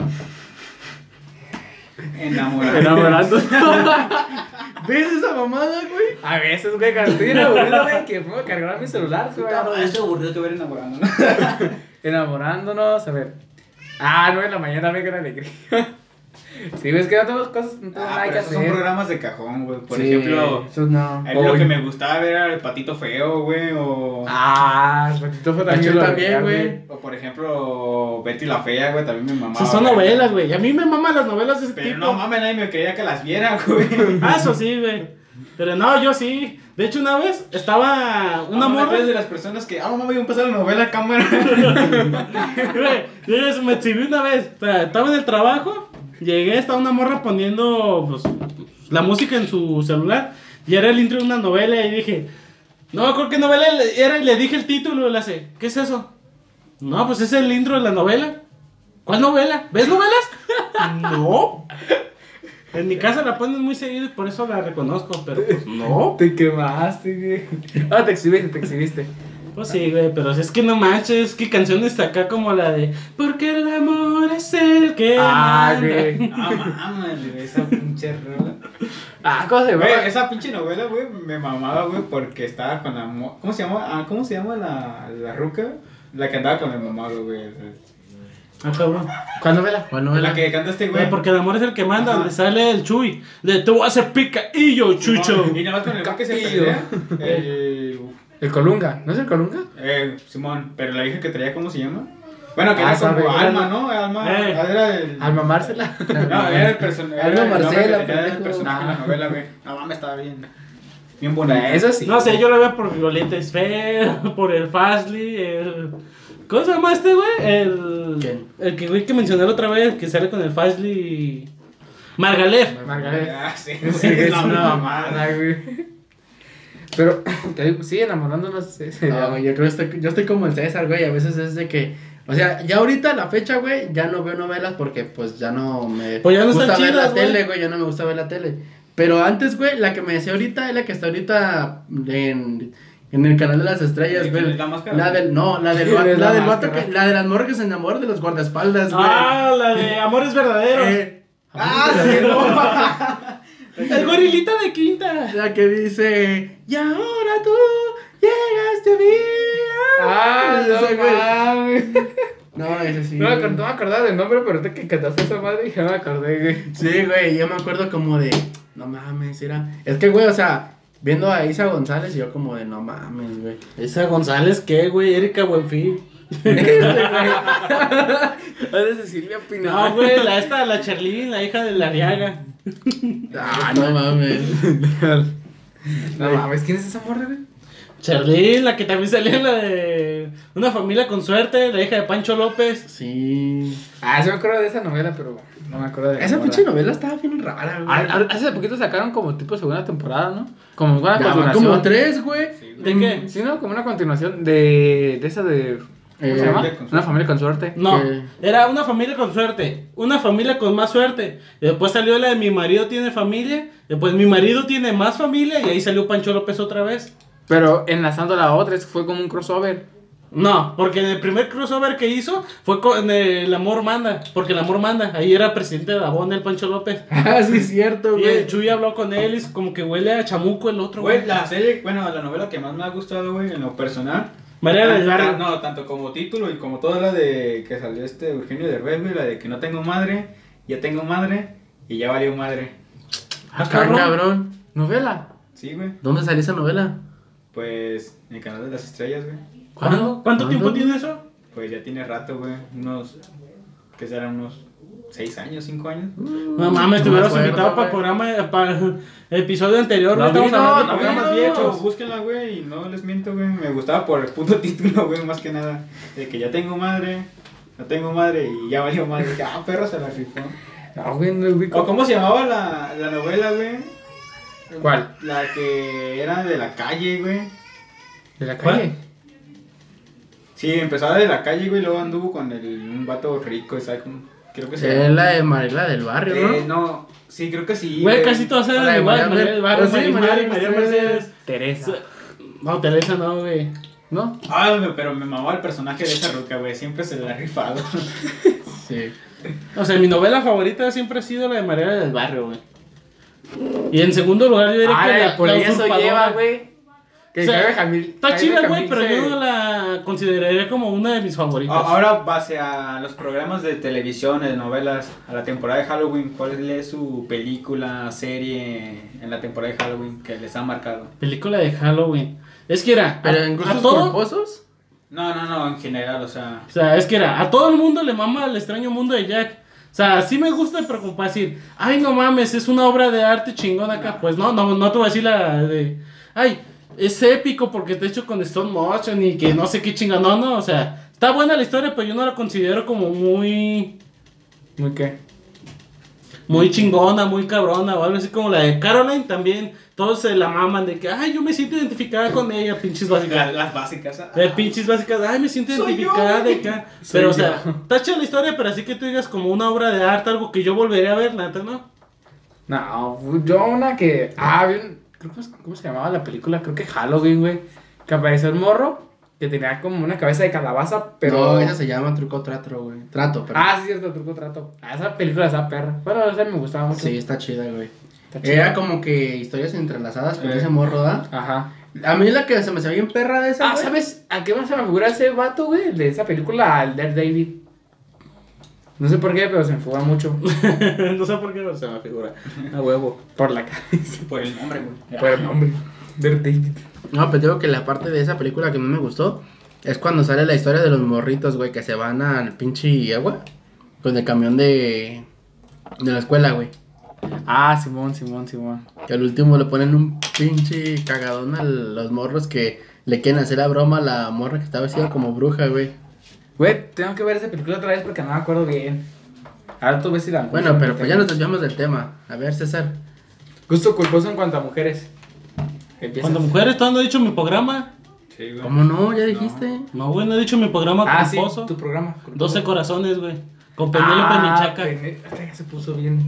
Speaker 5: Enamorado.
Speaker 6: Enamorando.
Speaker 4: ¿Ves esa mamada, güey?
Speaker 6: A veces, güey, cuando estoy aburrido, güey, que puedo cargar mi celular, güey.
Speaker 5: Cabrón, estoy aburrido de ver enamorando, ¿no?
Speaker 6: Enamorándonos, a ver. Ah, no, en la mañana me la alegría. Sí, ves que no tengo cosas, no tengo
Speaker 5: Ah,
Speaker 6: nada que
Speaker 5: esos son
Speaker 6: hacer.
Speaker 5: programas de cajón, güey. Por
Speaker 4: Sí,
Speaker 5: ejemplo,
Speaker 4: no.
Speaker 5: a mí lo que me gustaba ver era el patito feo, güey, o...
Speaker 6: Ah, Patito fue
Speaker 4: Yo
Speaker 6: lo
Speaker 4: también,
Speaker 6: veía,
Speaker 4: güey.
Speaker 5: O por ejemplo, Betty la Fea, güey, también me mamaba.
Speaker 3: Esas son
Speaker 5: güey.
Speaker 3: novelas, güey. A mí me maman las novelas de ese
Speaker 5: Pero
Speaker 3: tipo.
Speaker 5: no mames, nadie me creía que las viera, güey.
Speaker 3: Ah, eso sí, güey. Pero no, yo sí. De hecho, una vez estaba una
Speaker 5: No,
Speaker 3: morra.
Speaker 5: de las personas que, ah, mamá, voy a empezar la novela a cámara.
Speaker 3: Güey, yo me exhibí una vez. O sea, estaba en el trabajo. Llegué, estaba una morra poniendo pues, la música en su celular. Y era el intro de una novela. Y dije, no, creo que novela era. Y le dije el título. Y le hace, ¿qué es eso? No, pues es el intro de la novela. ¿Cuál novela? ¿Ves novelas? no. En mi casa la ponen muy seguido y por eso la reconozco. Pero pues no.
Speaker 6: Te quemaste. Ah, te exhibiste, te exhibiste.
Speaker 3: Pues sí, güey, pero es que no manches, que canciones acá como la de Porque el amor es el que
Speaker 6: Ah,
Speaker 3: manda".
Speaker 6: güey.
Speaker 5: Ah, mames, güey, esa pinche rola.
Speaker 6: Ah, ¿cómo se
Speaker 5: Güey, esa pinche novela, güey, me mamaba, güey, porque estaba con la... mo- ¿Cómo se llama? Ah, ¿cómo se llama la, la ruca? La que andaba con el mamado, güey.
Speaker 3: Ah, cabrón.
Speaker 6: ¿Cuál novela?
Speaker 4: ¿Cuál novela?
Speaker 5: La que canta este güey.
Speaker 3: Porque el amor es el que manda,
Speaker 5: Ajá.
Speaker 3: donde sale el Chuy. De te voy a hacer pica y yo, Chucho.
Speaker 5: Y nada más con el que se pelea. El...
Speaker 6: El Colunga. ¿No es el Colunga?
Speaker 5: Eh, Simón, pero la hija que traía, ¿cómo se llama? Bueno, que
Speaker 6: Ah,
Speaker 5: era como. Alma, ¿no? Alma,
Speaker 3: Eh.
Speaker 5: era el...
Speaker 6: Alma Márcela.
Speaker 5: No, era el personaje.
Speaker 4: Alma Marcela,
Speaker 5: Era el personaje en la novela, güey. No mames, estaba bien. Bien bonita.
Speaker 6: Eso sí.
Speaker 3: No sé, yo lo veo por Violeta Esfera, por el Fastly, el. ¿Cómo se llama este, güey? El.
Speaker 4: ¿Quién?
Speaker 3: El que, güey, que mencioné la otra vez, que sale con el Fastly. Margalef.
Speaker 6: Margaret.
Speaker 5: Ah, sí,
Speaker 6: Sí, es
Speaker 5: la
Speaker 6: una
Speaker 5: mamada,
Speaker 6: güey. Pero, te digo, sí, enamorándonos. eh, se
Speaker 4: No, güey, yo creo que estoy, yo estoy como el César, güey. A veces es de que. O sea, ya ahorita a la fecha, güey, ya no veo novelas porque pues ya no me
Speaker 3: Pues ya no
Speaker 4: gusta ver la
Speaker 3: güey.
Speaker 4: tele, güey. Ya no me gusta ver la tele. Pero antes, güey, la que me decía ahorita es la que está ahorita en, en el canal de las estrellas,
Speaker 5: ¿De
Speaker 4: güey.
Speaker 5: la máscara?
Speaker 4: La del, no, la del,
Speaker 6: ¿Quién
Speaker 4: va-
Speaker 6: es
Speaker 4: la
Speaker 6: la
Speaker 4: del que, la de las morras que se enamoran de los guardaespaldas, güey.
Speaker 3: Ah, la de Amores Verdaderos.
Speaker 4: Eh,
Speaker 5: Ah, sí, no.
Speaker 3: El gorilita de quinta.
Speaker 4: la que dice, y ahora tú llegaste a mí.
Speaker 6: Ah,
Speaker 4: Ese,
Speaker 6: no
Speaker 4: güey.
Speaker 6: mames.
Speaker 4: No, ese sí.
Speaker 6: No me, acor- no me acordaba del nombre, pero ahorita que cantaste esa madre ya me acordé, güey.
Speaker 4: Sí, güey, yo me acuerdo como de, no mames, era... Es que, güey, o sea, viendo a Isa González, yo como de, no mames, güey.
Speaker 3: Esa González, ¿qué, güey? Erika Buenfil.
Speaker 6: Es de Silvia Pinal.
Speaker 3: No, güey, la esta, la Charlene, la hija de la Ariaga.
Speaker 4: Ah, no mames.
Speaker 6: No mames, ¿quién es esa morra, güey?
Speaker 3: Charlene, la que también salía en la de Una familia con suerte, la hija de Pancho López.
Speaker 4: Sí.
Speaker 6: Ah, sí me acuerdo de esa novela, pero no me acuerdo de
Speaker 4: Esa pinche novela estaba bien rara, güey.
Speaker 6: Ah, ah, Hace poquito sacaron como tipo segunda temporada, ¿no? Como una
Speaker 4: Ya
Speaker 6: continuación.
Speaker 4: como tres, güey.
Speaker 3: ¿De qué?
Speaker 6: Sí, ¿no? Como una continuación de, de esa de... ¿Cómo
Speaker 4: Eh,
Speaker 6: se llama? Una familia con suerte.
Speaker 3: No,
Speaker 4: ¿Qué?
Speaker 3: era una familia con suerte, una familia con más suerte. Y después salió la de mi marido tiene familia, después mi marido tiene más familia y ahí salió Pancho López otra vez.
Speaker 6: Pero enlazando la otra, es que fue como un crossover.
Speaker 3: No, porque en el primer crossover que hizo fue con El Amor Manda, porque El Amor Manda, ahí era presidente de Abón el Pancho López.
Speaker 4: Ah, sí, es cierto,
Speaker 3: Y
Speaker 4: güey.
Speaker 3: el Chuy habló con él y como que huele a chamuco el otro,
Speaker 5: Güey,
Speaker 3: güey.
Speaker 5: la serie, bueno, la novela que más me ha gustado, güey, en lo personal.
Speaker 3: María del
Speaker 5: tanto-
Speaker 3: Barrio.
Speaker 5: No, tanto como título y como toda la de que salió este Eugenio Derbez, güey, la de que no tengo madre, ya tengo madre y ya valió madre.
Speaker 3: Ah,
Speaker 4: Ah,
Speaker 3: cabrón.
Speaker 4: cabrón.
Speaker 6: ¿Novela?
Speaker 5: Sí, güey.
Speaker 4: ¿Dónde salió esa novela?
Speaker 5: Pues en el canal de las estrellas, güey.
Speaker 3: ¿Cuándo? ¿Cuánto
Speaker 4: ¿Cuándo?
Speaker 3: tiempo tiene eso?
Speaker 5: Pues ya tiene rato, güey. Unos. ¿Qué serán? Unos 6 años, 5 años.
Speaker 3: No mames, te hubieras invitado para el programa, para el episodio anterior,
Speaker 6: No.
Speaker 3: Estamos
Speaker 6: no,
Speaker 3: hablando de
Speaker 6: no,
Speaker 3: programas
Speaker 6: no,
Speaker 3: viejos.
Speaker 5: Búsquenla, güey, y no les miento, güey. Me gustaba por el puto título, güey, más que nada. De que ya tengo madre, no tengo madre y ya valió madre. Que, ah, perro se la rifó.
Speaker 6: No, güey, no ubico.
Speaker 5: ¿O cómo se llamaba la, la novela, güey?
Speaker 6: ¿Cuál?
Speaker 5: La que era de la calle, güey.
Speaker 6: ¿De la
Speaker 3: ¿Cuál?
Speaker 6: calle?
Speaker 5: Sí, empezaba de la calle, güey, y luego anduvo con el, un vato rico, ¿sabes? Como- Creo que se
Speaker 4: Es la de Marila del barrio,
Speaker 5: Eh,
Speaker 4: ¿no?
Speaker 5: no, sí, creo que sí.
Speaker 3: Güey, casi todas eran igual.
Speaker 4: María Mer-
Speaker 3: del Barrio,
Speaker 4: sí,
Speaker 3: María
Speaker 4: María Mercedes.
Speaker 6: Teresa.
Speaker 3: No, Teresa no, güey.
Speaker 6: ¿No?
Speaker 5: Ah, güey, pero me mamaba el personaje de esa ruca, güey. Siempre se la ha rifado.
Speaker 4: Sí.
Speaker 3: O sea, mi novela favorita siempre ha sido la de María del Barrio, güey. Y en segundo lugar, yo diría
Speaker 6: Ah,
Speaker 3: que
Speaker 6: la de por
Speaker 3: la
Speaker 6: eso lleva, güey. Que
Speaker 3: O sea,
Speaker 6: Jaime Camil.
Speaker 3: Está
Speaker 6: Jaime
Speaker 3: chida, güey, pero
Speaker 6: se-
Speaker 3: yo no la consideraría como una de mis favoritas.
Speaker 5: Ahora, base a los programas de televisión, de novelas, a la temporada de Halloween, ¿cuál es su película, serie en la temporada de Halloween que les ha marcado?
Speaker 3: Película de Halloween. Es que era.
Speaker 4: Pero
Speaker 3: a-
Speaker 4: en gustos culposos.
Speaker 5: No, no, no, en general, o sea.
Speaker 3: O sea, es que era, a todo el mundo le mama el extraño mundo de Jack. O sea, sí me gusta, pero como para decir, ay, no mames, es una obra de arte chingón acá. Pues no, no, no te voy a decir la de, ay, es épico porque está hecho con stone motion y que no sé qué chingón. No, no, o sea, está buena la historia, pero yo no la considero como muy,
Speaker 6: ¿Muy qué?
Speaker 3: muy chingona, muy cabrona o algo así como la de Caroline también. Todos se la maman de que, ay, yo me siento identificada con ella, pinches básicas.
Speaker 5: Las, las básicas. ah.
Speaker 3: De pinches básicas, ay, me siento identificada
Speaker 5: yo,
Speaker 3: de acá. Pero, o sea, está chida la historia, pero así que tú digas como una obra de arte, algo que yo volvería a ver, neta, ¿no?
Speaker 6: No, yo una que. Ah, bien. Creo que, ¿Cómo se llamaba la película? Creo que Halloween, güey. Que apareció el morro. Que tenía como una cabeza de calabaza, pero.
Speaker 4: No, esa se llama truco trato, güey. Trato, pero.
Speaker 6: Ah, sí, cierto, truco trato. Ah, esa película está perra. Bueno, esa me gustaba mucho.
Speaker 4: Sí, está chida, güey.
Speaker 6: Está chida.
Speaker 4: Era como que historias entrelazadas con
Speaker 5: Eh.
Speaker 4: ese morro, ¿da?
Speaker 6: Ajá.
Speaker 4: A mí la que se me hacía bien perra de esa.
Speaker 6: Ah, ¿sabes a qué más se me figura ese vato, güey? De esa película, al Dead David. No sé por qué, pero se me mucho.
Speaker 3: no sé por qué pero se me figura. A huevo.
Speaker 6: Por la cabeza.
Speaker 5: Por el nombre, güey.
Speaker 6: Por el nombre. David.
Speaker 4: No, pero digo que la parte de esa película que más me gustó es cuando sale la historia de los morritos, güey, que se van al pinche agua con el camión de, de la escuela, güey.
Speaker 6: Ah, Simón, Simón, Simón.
Speaker 4: Que al último le ponen un pinche cagadón a los morros que le quieren hacer la broma a la morra que está vestida como bruja, güey.
Speaker 6: Güey, tengo que ver esa película otra vez porque no me acuerdo bien. Ahora tú ves si la
Speaker 4: Bueno, pero pues ya nos desviamos del tema. A ver, César.
Speaker 6: Gusto culposo en cuanto a mujeres. Empieza.
Speaker 3: Cuando mujeres, ¿tú no he dicho mi programa?
Speaker 5: Sí, güey.
Speaker 4: ¿Cómo no? ¿Ya dijiste?
Speaker 3: No, güey, no he dicho mi programa
Speaker 6: Ah, sí,
Speaker 3: culposo.
Speaker 6: tu programa.
Speaker 3: 12 corazones, güey. Con Penélope
Speaker 6: ah. Pene- Hasta ya se puso bien.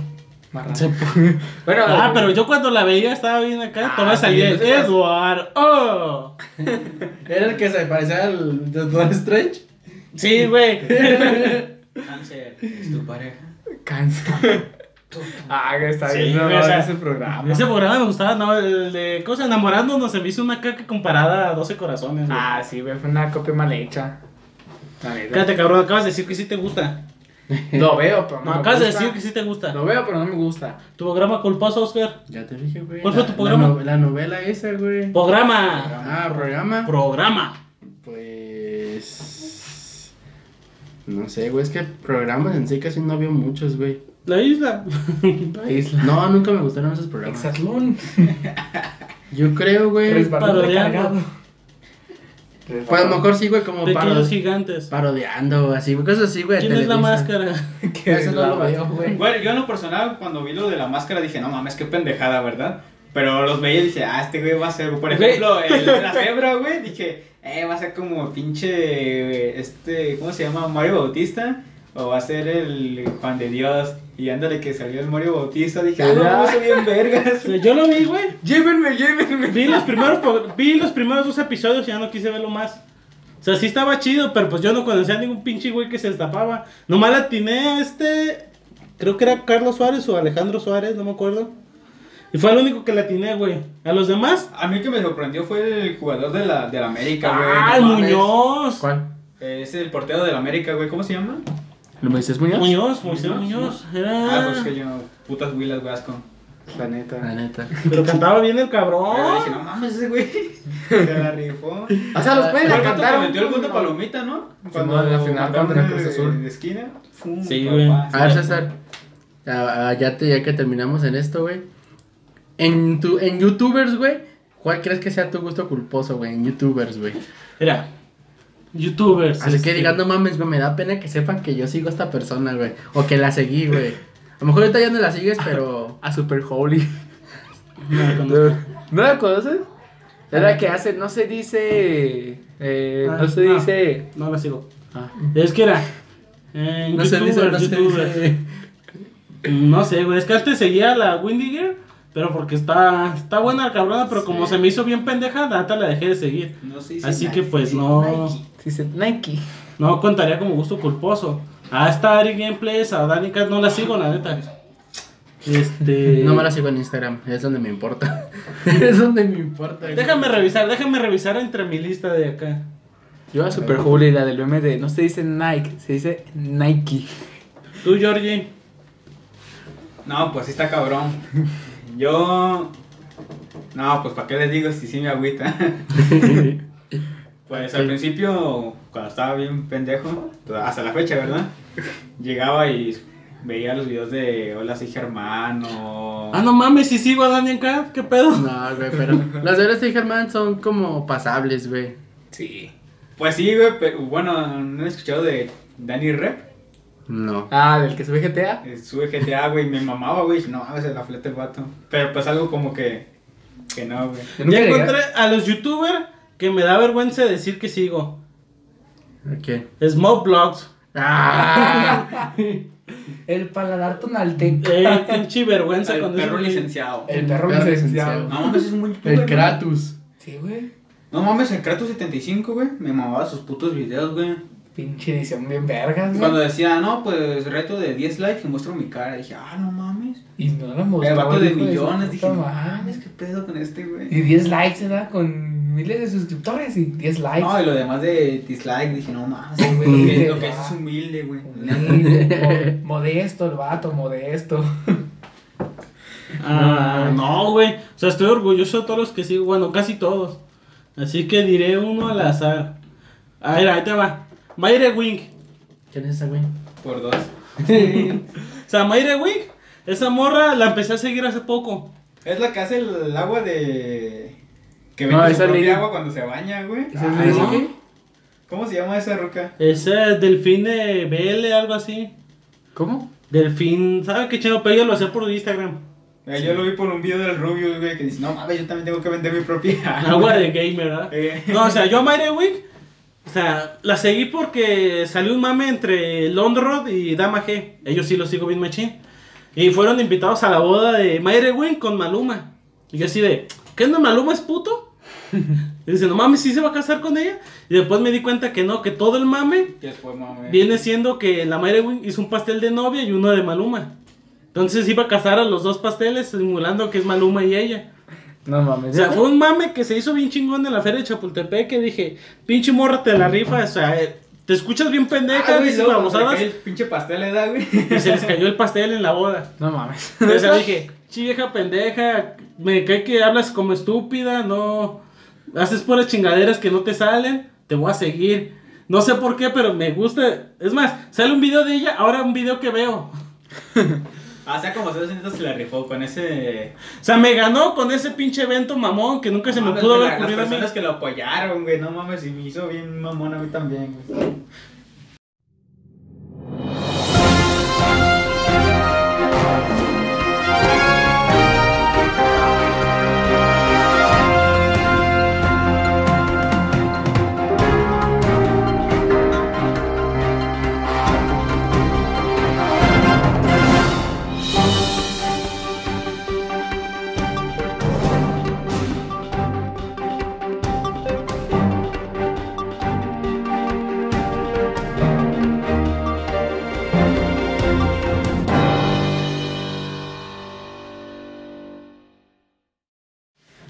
Speaker 3: Se-
Speaker 6: Bueno,
Speaker 3: Ah, pero yo cuando la veía estaba bien acá.
Speaker 6: Ah,
Speaker 3: todavía
Speaker 6: sí,
Speaker 3: salía
Speaker 6: entonces-
Speaker 3: Edward. ¡Oh!
Speaker 4: ¿Era el que se parecía al Doctor Strange?
Speaker 3: Sí, güey.
Speaker 5: Cáncer, es tu pareja.
Speaker 6: Cansa. ah, que está
Speaker 3: Sí,
Speaker 6: bien. No,
Speaker 3: o sea,
Speaker 6: ese programa.
Speaker 3: Ese programa me gustaba, ¿no? El de cosas enamorándonos se me hizo una caca comparada a 12 corazones. güey.
Speaker 6: Ah, sí, güey, fue una copia mal hecha.
Speaker 3: Cállate, cabrón, acabas de decir que sí te gusta.
Speaker 6: Lo veo, pero no
Speaker 3: No,
Speaker 6: me
Speaker 3: acabas de decir que sí te gusta.
Speaker 6: Lo veo, pero no me gusta.
Speaker 3: Tu programa culposo, Oscar.
Speaker 4: Ya te dije, güey.
Speaker 3: ¿Cuál fue
Speaker 4: La-
Speaker 3: tu programa?
Speaker 4: La, no- la novela esa, güey.
Speaker 3: Programa.
Speaker 4: Ah, programa.
Speaker 3: Programa.
Speaker 4: Pues. No sé, güey. Es que programas en sí casi no veo muchos, güey.
Speaker 3: La isla.
Speaker 6: La isla.
Speaker 4: No, nunca me gustaron esos programas.
Speaker 6: Exatlón.
Speaker 4: Yo creo, güey.
Speaker 3: Parodiando.
Speaker 4: Pues a lo mejor sí, güey, como
Speaker 3: Pequeños
Speaker 4: parod-
Speaker 3: gigantes.
Speaker 4: parodiando, así, cosas así, güey.
Speaker 3: ¿Quién es la máscara?
Speaker 6: Que
Speaker 4: Eso no
Speaker 6: la
Speaker 4: lo veo,
Speaker 6: veo,
Speaker 4: güey.
Speaker 5: Bueno, yo en lo personal, cuando vi lo de la máscara, dije, no mames, qué pendejada, ¿verdad? Pero los veía y dije, ah, este güey va a ser, por ejemplo, el, la cebra, güey, dije, eh, va a ser como pinche, este, ¿cómo se llama? Mario Bautista, o va a ser el Juan de Dios, y ándale que salió el Mario Bautista, dije, ah, no, soy bien vergas.
Speaker 3: Yo lo vi, güey.
Speaker 6: Llévenme, llévenme.
Speaker 3: Vi los primeros, vi los primeros dos episodios y ya no quise verlo más. O sea, sí estaba chido, pero pues yo no conocía a ningún pinche güey que se destapaba. Nomás la atiné a este. Creo que era Carlos Suárez o Alejandro Suárez, no me acuerdo. Y fue el único que la atiné, güey. A los demás.
Speaker 5: A mí que me sorprendió fue el jugador de la, de la América, güey.
Speaker 3: ¡Ah,
Speaker 5: no.
Speaker 3: Muñoz!
Speaker 6: ¿Cuál?
Speaker 5: Eh, Es el portero de la América, güey, ¿cómo se llama?
Speaker 6: ¿Lo me dices Muñoz?
Speaker 3: Muñoz, Moisés
Speaker 5: Muñoz,
Speaker 3: Muñoz.
Speaker 5: Ah,
Speaker 3: Era.
Speaker 5: pues que yo, putas huilas, güey, asco. La neta.
Speaker 4: La neta.
Speaker 3: Pero cantaba bien el
Speaker 5: Pero
Speaker 3: cabrón.
Speaker 5: dije, no mames, ese güey. Se la rifó.
Speaker 6: O sea, los pueden
Speaker 5: el vato
Speaker 6: cantar.
Speaker 5: metió el gol de palomita, ¿no?
Speaker 6: Cuando en la final contra
Speaker 5: de-
Speaker 6: Cruz Azul.
Speaker 5: De esquina. Fum,
Speaker 3: Sí, güey.
Speaker 4: A ver, César. Ya, ya, te- ya que terminamos en esto, güey. En, tu, en YouTubers, güey. ¿Cuál crees que sea tu gusto culposo, güey? En YouTubers, güey.
Speaker 3: Mira, youtubers.
Speaker 4: Así que
Speaker 3: este,
Speaker 4: digan, no mames, güey, me da pena que sepan que yo sigo a esta persona, güey. O que la seguí, güey. A lo mejor ahorita ya no la sigues, pero.
Speaker 6: A Super Holy.
Speaker 3: no la conozco.
Speaker 6: ¿No la conoces? Es la que hace, no se dice. Eh,
Speaker 3: Ah,
Speaker 6: no se
Speaker 3: no.
Speaker 6: dice.
Speaker 3: No la sigo.
Speaker 6: Ah.
Speaker 3: Es que era. En
Speaker 4: No se dice, no se dice.
Speaker 3: No sé, güey. Es que antes seguía a la Windy Girl. Pero porque está, está buena la cabrona. Pero como se me hizo bien pendeja, la neta la dejé de seguir.
Speaker 5: No sé si
Speaker 3: Así
Speaker 5: Nike,
Speaker 3: que pues
Speaker 5: sí,
Speaker 3: no.
Speaker 5: Nike.
Speaker 6: Dice Nike.
Speaker 3: No contaría como gusto culposo. A esta Ari Gameplays, a Dani Cat no la sigo, la neta. Este.
Speaker 4: No me la sigo en Instagram, es donde me importa. es donde me importa.
Speaker 3: Déjame revisar, déjame revisar entre mi lista de acá.
Speaker 6: Yo a Super Holy, la del de. No se dice Nike, se dice Nike.
Speaker 3: Tú, Georgie.
Speaker 5: No, pues sí está cabrón. Yo. No, pues para qué les digo si sí me agüita. Pues al principio, cuando estaba bien pendejo, pues, hasta la fecha, ¿verdad? Llegaba y veía los videos de Hola, soy Germán o...
Speaker 3: Ah, no mames, si sigo a Dani acá, ¿qué pedo?
Speaker 4: No, güey, pero las de Oreste y Germán son como pasables, güey.
Speaker 5: Sí. Pues sí, güey, pero bueno, ¿no he escuchado de Danny Rep?
Speaker 4: No.
Speaker 6: Ah, del que sube GTA.
Speaker 5: Eh, Sube GTA, güey, me mamaba, güey, no mames, se la fleta el vato. Pero pues algo como que... Que no, güey.
Speaker 3: Ya
Speaker 6: llegué-
Speaker 3: encontré a los youtubers que me da vergüenza decir que sigo.
Speaker 4: Ok.
Speaker 3: Smoke Blogs.
Speaker 4: Ah,
Speaker 6: El paladar tonalteco.
Speaker 3: Eh, pinche vergüenza
Speaker 5: El perro licenciado.
Speaker 6: El perro
Speaker 4: Perro
Speaker 6: licenciado.
Speaker 4: licenciado.
Speaker 5: No mames, es un buen youtuber,
Speaker 4: el
Speaker 5: güey.
Speaker 4: Kratos.
Speaker 6: Sí, güey.
Speaker 5: No mames, el Kratos 75, güey, me mamaba sus putos videos, güey.
Speaker 6: Pinche edición bien vergas, güey.
Speaker 5: Cuando decía, no, pues reto de 10 likes y muestro mi cara, dije, ah, no mames.
Speaker 6: Y no lo mostró.
Speaker 5: El vato de millones, dije, no mames, qué pedo con este, güey.
Speaker 6: Y 10 likes, ¿verdad? Con miles de suscriptores y 10 likes.
Speaker 5: No, y lo demás de dislike, dije, no mames, güey, lo que, lo que es es humilde, güey.
Speaker 6: Humilde, mo- modesto el vato, modesto.
Speaker 3: Ah, no, güey. O sea, estoy orgulloso de todos los que sigo. Bueno, casi todos. Así que diré uno al azar. A ver, ahí te va. Mayre Wing.
Speaker 4: ¿Quién es esa, güey?
Speaker 5: Por dos.
Speaker 3: O sea, Mayre Wing, esa morra la empecé a seguir hace poco.
Speaker 5: Es la que hace el agua de... Que
Speaker 6: No,
Speaker 5: vende
Speaker 6: esa
Speaker 5: su propia
Speaker 6: ley-
Speaker 5: agua cuando se baña, güey.
Speaker 6: ¿Esa es
Speaker 5: Ah,
Speaker 6: de
Speaker 5: ¿no? ¿Cómo se llama esa ruca?
Speaker 3: Ese delfín de BL, algo así.
Speaker 6: ¿Cómo?
Speaker 3: Delfín, ¿sabe qué chino? Pero ella lo hacía por Instagram.
Speaker 5: Eh, Yo lo vi por un video del Rubius, güey, que dice, no mames, yo también tengo que vender mi propia
Speaker 3: Agua de gamer, ¿verdad?
Speaker 5: Eh.
Speaker 3: No, o sea, yo a Mayre Wing, o sea, la seguí porque salió un mame entre Londrod y Dama G. Ellos sí los sigo bien machín. Y fueron invitados a la boda de Mayre Wing con Maluma. Y yo así de, ¿qué no Maluma es puto? Y dice, no mames, ¿sí se va a casar con ella? Y después me di cuenta que no, que todo el mame viene siendo que la Mayre Wing hizo un pastel de novia y uno de Maluma. Entonces iba a casar a los dos pasteles simulando que es Maluma y ella.
Speaker 6: No mames.
Speaker 3: O sea, fue un mame que se hizo bien chingón en la feria de Chapultepec que dije, pinche morra te la rifa, o sea, eh, te escuchas bien pendeja,
Speaker 5: Ah, güey,
Speaker 3: dices babosadas,
Speaker 5: el pinche pastel le da, güey.
Speaker 3: y se les cayó el pastel en la boda.
Speaker 6: No mames.
Speaker 3: O sea, dije, chi vieja pendeja, me cae que hablas como estúpida, no, haces puras chingaderas que no te salen, te voy a seguir. No sé por qué, pero me gusta. Es más, sale un video de ella, ahora un video que veo.
Speaker 5: Ah, o sea, como se se la rifó con ese...
Speaker 3: O sea, me ganó con ese pinche evento mamón que nunca se me
Speaker 5: Mames,
Speaker 3: pudo
Speaker 5: güey,
Speaker 3: haber ocurrido a
Speaker 5: Las
Speaker 3: mí.
Speaker 5: personas que lo apoyaron, güey, no mames, y me hizo bien mamón a mí también, güey.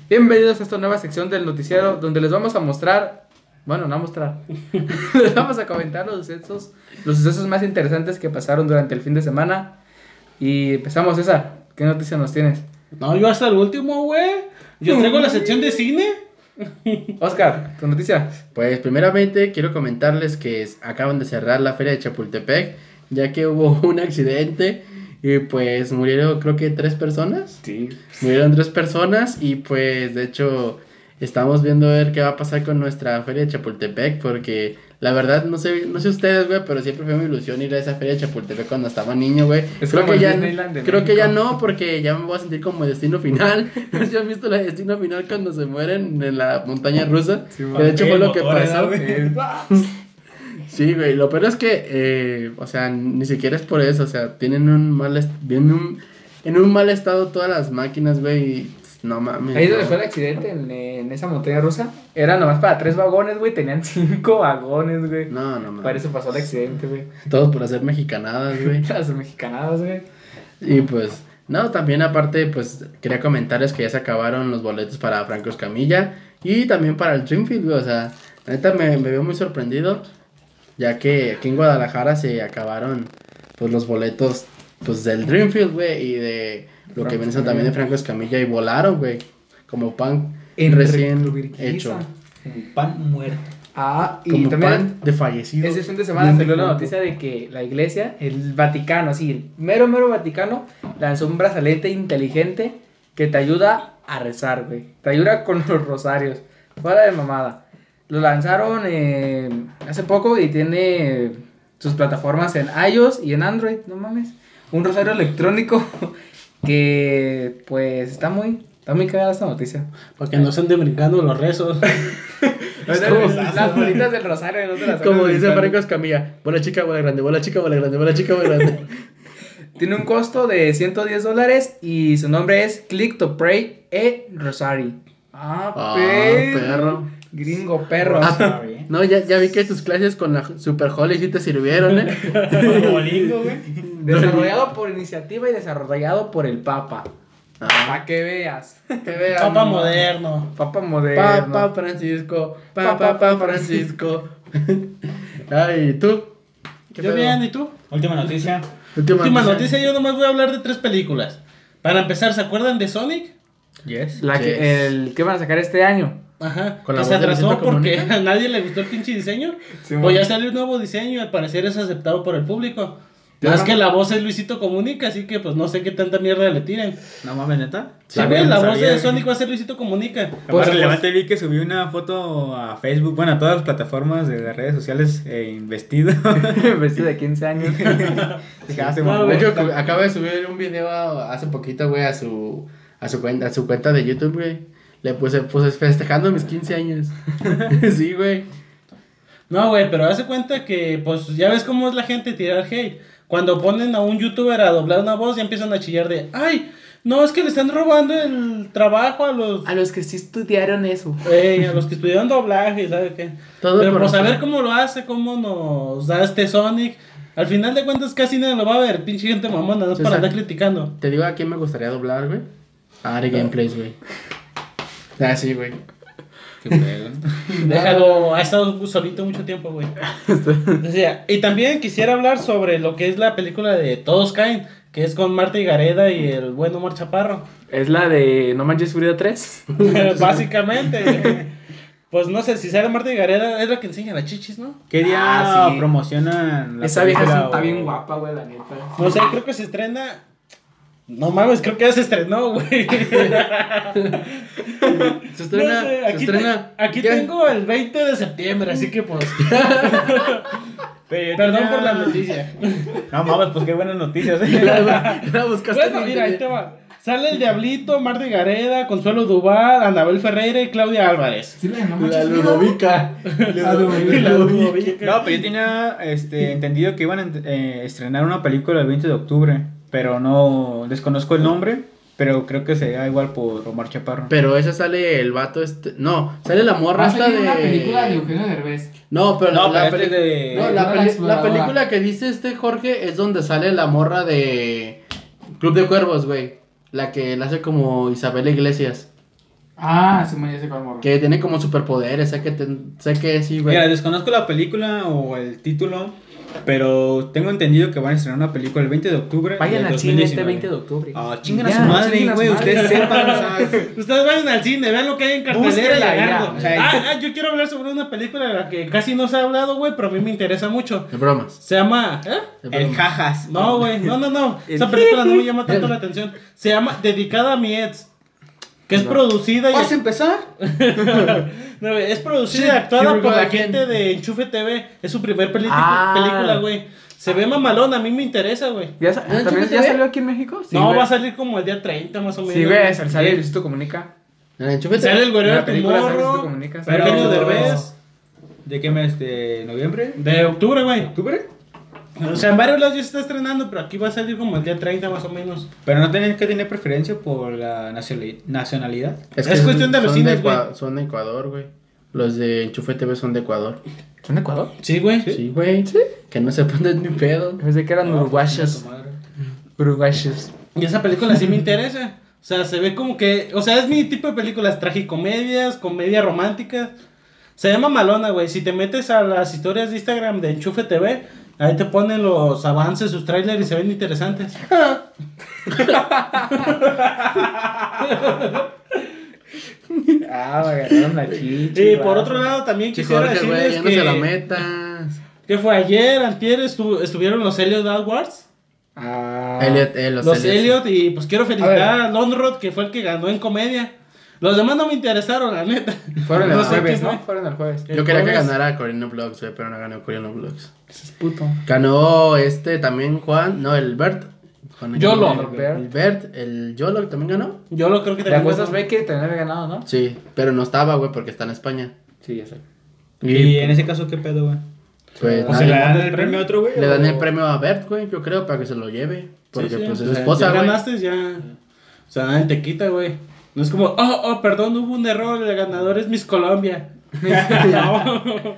Speaker 6: Bienvenidos a esta nueva sección del noticiero donde les vamos a mostrar, bueno, no a mostrar, les vamos a comentar los sucesos, los sucesos más interesantes que pasaron durante el fin de semana. Y empezamos, César, ¿qué noticia nos tienes?
Speaker 3: No, yo hasta el último, güey. Yo traigo la sección de cine.
Speaker 6: Oscar, tu noticia.
Speaker 4: Pues primeramente quiero comentarles que acaban de cerrar la feria de Chapultepec, ya que hubo un accidente y pues murieron creo que tres personas.
Speaker 6: Sí.
Speaker 4: Murieron tres personas y pues de hecho estamos viendo a ver qué va a pasar con nuestra feria de Chapultepec porque la verdad no sé, no sé ustedes, güey, pero siempre fue mi ilusión ir a esa feria de Chapultepec cuando estaba niño, güey.
Speaker 6: Es
Speaker 4: Creo
Speaker 6: como
Speaker 4: que
Speaker 6: el
Speaker 4: ya creo que ya no porque ya me voy a sentir como destino final. ¿No han visto la destino final cuando se mueren en la montaña rusa?
Speaker 6: Sí,
Speaker 4: que de hecho fue lo que pasó. Sí, güey, lo peor es que, eh, o sea, ni siquiera es por eso, o sea, tienen un mal, vienen un, en un mal estado todas las máquinas, güey, y no mames.
Speaker 6: Ahí donde
Speaker 4: no.
Speaker 6: fue el accidente, en, en esa montaña rusa. Era nomás para tres vagones, güey. Tenían cinco vagones, güey.
Speaker 4: No, no mames.
Speaker 6: Para eso pasó el accidente, güey.
Speaker 4: Todos por hacer mexicanadas, güey.
Speaker 6: Las mexicanadas, güey.
Speaker 4: Y pues, no, también aparte, pues, quería comentarles que ya se acabaron los boletos para Franco Escamilla y también para el Dreamfield, güey, o sea, la neta me, me veo muy sorprendido, ya que aquí en Guadalajara se acabaron, pues, los boletos, pues, del Dreamfield, güey, y de lo que
Speaker 6: Franco
Speaker 4: viene también de Franco Escamilla y volaron, güey, como pan
Speaker 6: En
Speaker 4: recién hecho,
Speaker 5: Un pan muerto.
Speaker 6: Ah, y
Speaker 4: como
Speaker 6: también
Speaker 4: pan de fallecido.
Speaker 6: ese fin de semana salió la noticia de que la iglesia, el Vaticano, así, el mero, mero Vaticano, lanzó un brazalete inteligente que te ayuda a rezar, güey. Te ayuda con los rosarios. Fuera de mamada. Lo lanzaron eh, hace poco y tiene sus plataformas en iOS y en Android, no mames. Un rosario electrónico que, pues, está muy, está muy cagada esta noticia.
Speaker 3: Para que no se anden brincando los rezos.
Speaker 6: Las bolitas del rosario, no te las
Speaker 4: Como dice. Franco Escamilla, bola chica, bola grande, bola chica, bola grande, bola chica, bola grande.
Speaker 6: Tiene un costo de 110 dólares y su nombre es Click to Pray e Rosary. Ah,
Speaker 4: Ah,
Speaker 6: perro.
Speaker 4: perro.
Speaker 6: Gringo perro.
Speaker 4: Ah, no, ya, ya vi que tus clases con la Super Holly sí te sirvieron, ¿eh?
Speaker 5: Güey.
Speaker 6: desarrollado por iniciativa y desarrollado por el Papa.
Speaker 4: Ah.
Speaker 6: Para que veas.
Speaker 4: Que vean.
Speaker 3: Papa moderno.
Speaker 6: Papa moderno.
Speaker 4: Papa Francisco, Papa Papa Francisco. Ay, ¿tú? ¿Qué
Speaker 3: Yo
Speaker 4: pedo?
Speaker 3: bien, ¿y tú?
Speaker 5: Última noticia.
Speaker 4: Última,
Speaker 3: Última noticia, yo nomás voy a hablar de tres películas. Para empezar, ¿se acuerdan de Sonic?
Speaker 5: Yes.
Speaker 6: La que, el que van a sacar este año.
Speaker 3: Ajá,
Speaker 4: Con la
Speaker 3: que
Speaker 4: voz
Speaker 3: se
Speaker 4: de
Speaker 3: atrasó
Speaker 4: Luisito
Speaker 3: porque
Speaker 4: Comunica.
Speaker 3: a nadie le gustó el pinche diseño.
Speaker 6: Sí,
Speaker 3: pues ya salió un nuevo diseño y al parecer es aceptado por el público. Más
Speaker 6: no-
Speaker 3: que la voz es Luisito Comunica, así que pues no sé qué tanta mierda le tiren.
Speaker 5: No mames, neta.
Speaker 3: Sí, güey, la voz de Sonic va a ser Luisito Comunica.
Speaker 6: Pues,
Speaker 5: relevante vi que subió una foto a Facebook, bueno, a todas las plataformas de las redes sociales eh, vestido.
Speaker 6: Vestido de 15 años. Dije, ah,
Speaker 3: No.
Speaker 4: De hecho, acaba de subir un video hace poquito, güey, a su, a su cuenta, a su cuenta de YouTube, güey. Le puse, puse festejando mis 15 años. sí, güey.
Speaker 3: No, güey, pero hace cuenta que, pues, ya ves cómo es la gente tirar hate. Cuando ponen a un youtuber a doblar una voz, ya empiezan a chillar de, ay, no, es que le están robando el trabajo a los,
Speaker 6: A los que sí estudiaron eso.
Speaker 3: Ey, a los que estudiaron doblaje, ¿sabes qué?
Speaker 4: Todo
Speaker 3: pero
Speaker 4: por-
Speaker 3: pues a ver cómo lo hace, cómo nos da este Sonic. Al final de cuentas casi nadie lo va a ver, pinche gente mamona, no es para andar criticando.
Speaker 4: Te digo a quién me gustaría doblar, güey. A Ari Gameplays, güey. Ah, sí, güey.
Speaker 5: Qué pedo.
Speaker 3: Déjalo, ha estado solito mucho tiempo, güey. Y también quisiera hablar sobre lo que es la película de Todos Caen, que es con Marta y Gareda y el buen Omar Chaparro.
Speaker 6: Es la de No Manches Furia 3.
Speaker 3: Básicamente. Pues no sé, si sale Marta y Gareda, es la que enseña las chichis, ¿no?
Speaker 5: ¿Qué día
Speaker 6: Ah, sí.
Speaker 5: promocionan la
Speaker 6: Esa vieja está
Speaker 5: o-
Speaker 6: bien guapa, güey, la neta.
Speaker 3: No sé, creo que se estrena. No mames, creo que ya se estrenó, güey.
Speaker 4: Se estrena.
Speaker 3: No sé,
Speaker 4: se
Speaker 3: aquí,
Speaker 4: estrena.
Speaker 3: te- aquí
Speaker 4: ¿Qué?
Speaker 3: tengo el 20 de septiembre, así que pues. Perdón por la noticia.
Speaker 5: No mames, pues qué buenas noticias. ¿eh?
Speaker 4: La buscaste
Speaker 3: Bueno,
Speaker 4: en
Speaker 3: mira, ahí te va. Sale el Diablito, Marta y Gareda, Consuelo Duval, Anabel Ferreira y Claudia Álvarez.
Speaker 6: Sí, la de
Speaker 4: La. Ludovica.
Speaker 3: La Ludovica.
Speaker 5: No, pero yo tenía este, entendido que iban a eh, estrenar una película el 20 de octubre, pero no desconozco el nombre, pero creo que sería igual por Omar Chaparro.
Speaker 4: Pero esa sale el vato este. No, sale la morra
Speaker 6: Va a
Speaker 4: esta
Speaker 6: salir
Speaker 4: de.
Speaker 6: una película de Eugenio Derbez.
Speaker 4: No, pero
Speaker 5: No,
Speaker 4: la, peli-
Speaker 5: este de-
Speaker 4: no, la,
Speaker 6: la
Speaker 4: peli- la película que dice este Jorge es donde sale la morra de Club de Cuervos, güey. La que la hace como Isabela Iglesias.
Speaker 6: Ah, se me dice cuál morro.
Speaker 4: Que tiene como superpoderes, sé que, ten- sé que sí, güey.
Speaker 5: Mira, desconozco la película o el título, Pero tengo entendido que van a estrenar una película el 20 de octubre.
Speaker 6: Vayan al cine este
Speaker 5: 2019.
Speaker 6: 20 de octubre.
Speaker 5: Ah, chingan a su madre, güey. Ustedes sepan, o sea.
Speaker 3: Ustedes vayan al cine, vean lo que hay en cartelera.
Speaker 5: O sea,
Speaker 3: ah, ah, yo quiero hablar sobre una película de la que casi no se ha hablado, güey, pero a mí me interesa mucho.
Speaker 4: De bromas.
Speaker 3: Se llama. ¿Eh?
Speaker 5: El jajas.
Speaker 3: No, güey, no, no, no. Esa película no me llama tanto la atención. Se llama Dedicada a mi ex. Que es producida y.
Speaker 6: ¿Vas a empezar?
Speaker 3: No, es producida y
Speaker 4: Sí,
Speaker 3: actuada por la
Speaker 4: Again.
Speaker 3: gente de Enchufe TV. Es su primer
Speaker 6: Ah.
Speaker 3: película, güey. Se ve mamalón, a mí me interesa, güey.
Speaker 6: ¿Ya, sa-
Speaker 4: ¿Ah,
Speaker 6: ¿también
Speaker 4: ¿sí
Speaker 6: ya
Speaker 4: te ve?
Speaker 6: salió aquí en México? Sí,
Speaker 3: no,
Speaker 6: güey.
Speaker 3: va a salir como el día 30 más o menos.
Speaker 6: Sí, güey, sale, sale. Luisito Comunica.
Speaker 4: Enchufe
Speaker 3: Sale el güero de.
Speaker 6: Comunica.
Speaker 5: Pero-
Speaker 3: Derbez.
Speaker 5: ¿De qué mes? ¿De noviembre?
Speaker 3: De octubre, güey.
Speaker 5: ¿Octubre?
Speaker 3: O sea, en varios lados ya se está estrenando, pero aquí va a salir como el día 30 más o menos.
Speaker 5: Pero no tienen que tener preferencia por la nacionali- nacionalidad.
Speaker 3: Es cuestión de los cines, güey.
Speaker 4: Son de Ecuador, güey. Los de Enchufe TV son de Ecuador.
Speaker 6: ¿Son de Ecuador?
Speaker 3: Sí, güey.
Speaker 4: Sí, güey. Que no se ponen ni pedo.
Speaker 6: Pensé que eran
Speaker 5: madre.
Speaker 6: Uruguayos.
Speaker 3: Y esa película sí me interesa. O sea, se ve como que. O sea, es mi tipo de películas: tragicomedias, comedias románticas. Se llama Malona, güey. Si te metes a las historias de Instagram de Enchufe TV, ahí te ponen los avances, sus trailers y se ven interesantes.
Speaker 6: Ah, me agarraron la chicha.
Speaker 3: Y por otro lado, también
Speaker 4: Sí,
Speaker 3: quisiera
Speaker 4: Jorge,
Speaker 3: decirles
Speaker 4: ya no se la
Speaker 3: que.
Speaker 4: metas.
Speaker 3: que fue ayer, antier, estu- estuvieron los Elliot Awards.
Speaker 6: Ah.
Speaker 4: Elliot, eh, los,
Speaker 3: Los
Speaker 4: Elliot.
Speaker 3: Elliot, y pues quiero
Speaker 6: A
Speaker 3: felicitar a Lonrod, que fue el que ganó en comedia. Los demás no me interesaron, la neta.
Speaker 6: Fueron el
Speaker 3: No
Speaker 6: jueves, ¿no?
Speaker 3: fue.
Speaker 6: Fueron el jueves.
Speaker 3: El
Speaker 4: Yo quería que ganara Corino Vlogs, pero no ganó Corino Vlogs.
Speaker 6: Ese es puto.
Speaker 4: Ganó este también Juan, no, el Bert. Juan-
Speaker 3: Yolo.
Speaker 4: El, el Bert, el Yolo también ganó.
Speaker 3: Yo lo creo que
Speaker 6: ¿Te
Speaker 3: también
Speaker 6: acuerdas,
Speaker 3: ganó.
Speaker 6: Becky? También había ganado, ¿no?
Speaker 4: Sí, pero no estaba, güey, porque está en España.
Speaker 6: Sí, ya sé.
Speaker 5: Y en ese caso, ¿qué pedo, güey?
Speaker 4: Pues,
Speaker 5: ¿O se le dan el premio a otro, güey?
Speaker 4: le dan el premio a Bert, güey, yo creo, para que se lo lleve. Porque
Speaker 3: Sí, sí,
Speaker 4: pues es su
Speaker 3: sea,
Speaker 4: esposa, güey.
Speaker 3: ganaste, ya. O sea, nadie te quita, güey. No es como, oh, oh, perdón, hubo un error, el ganador es Miss Colombia. no.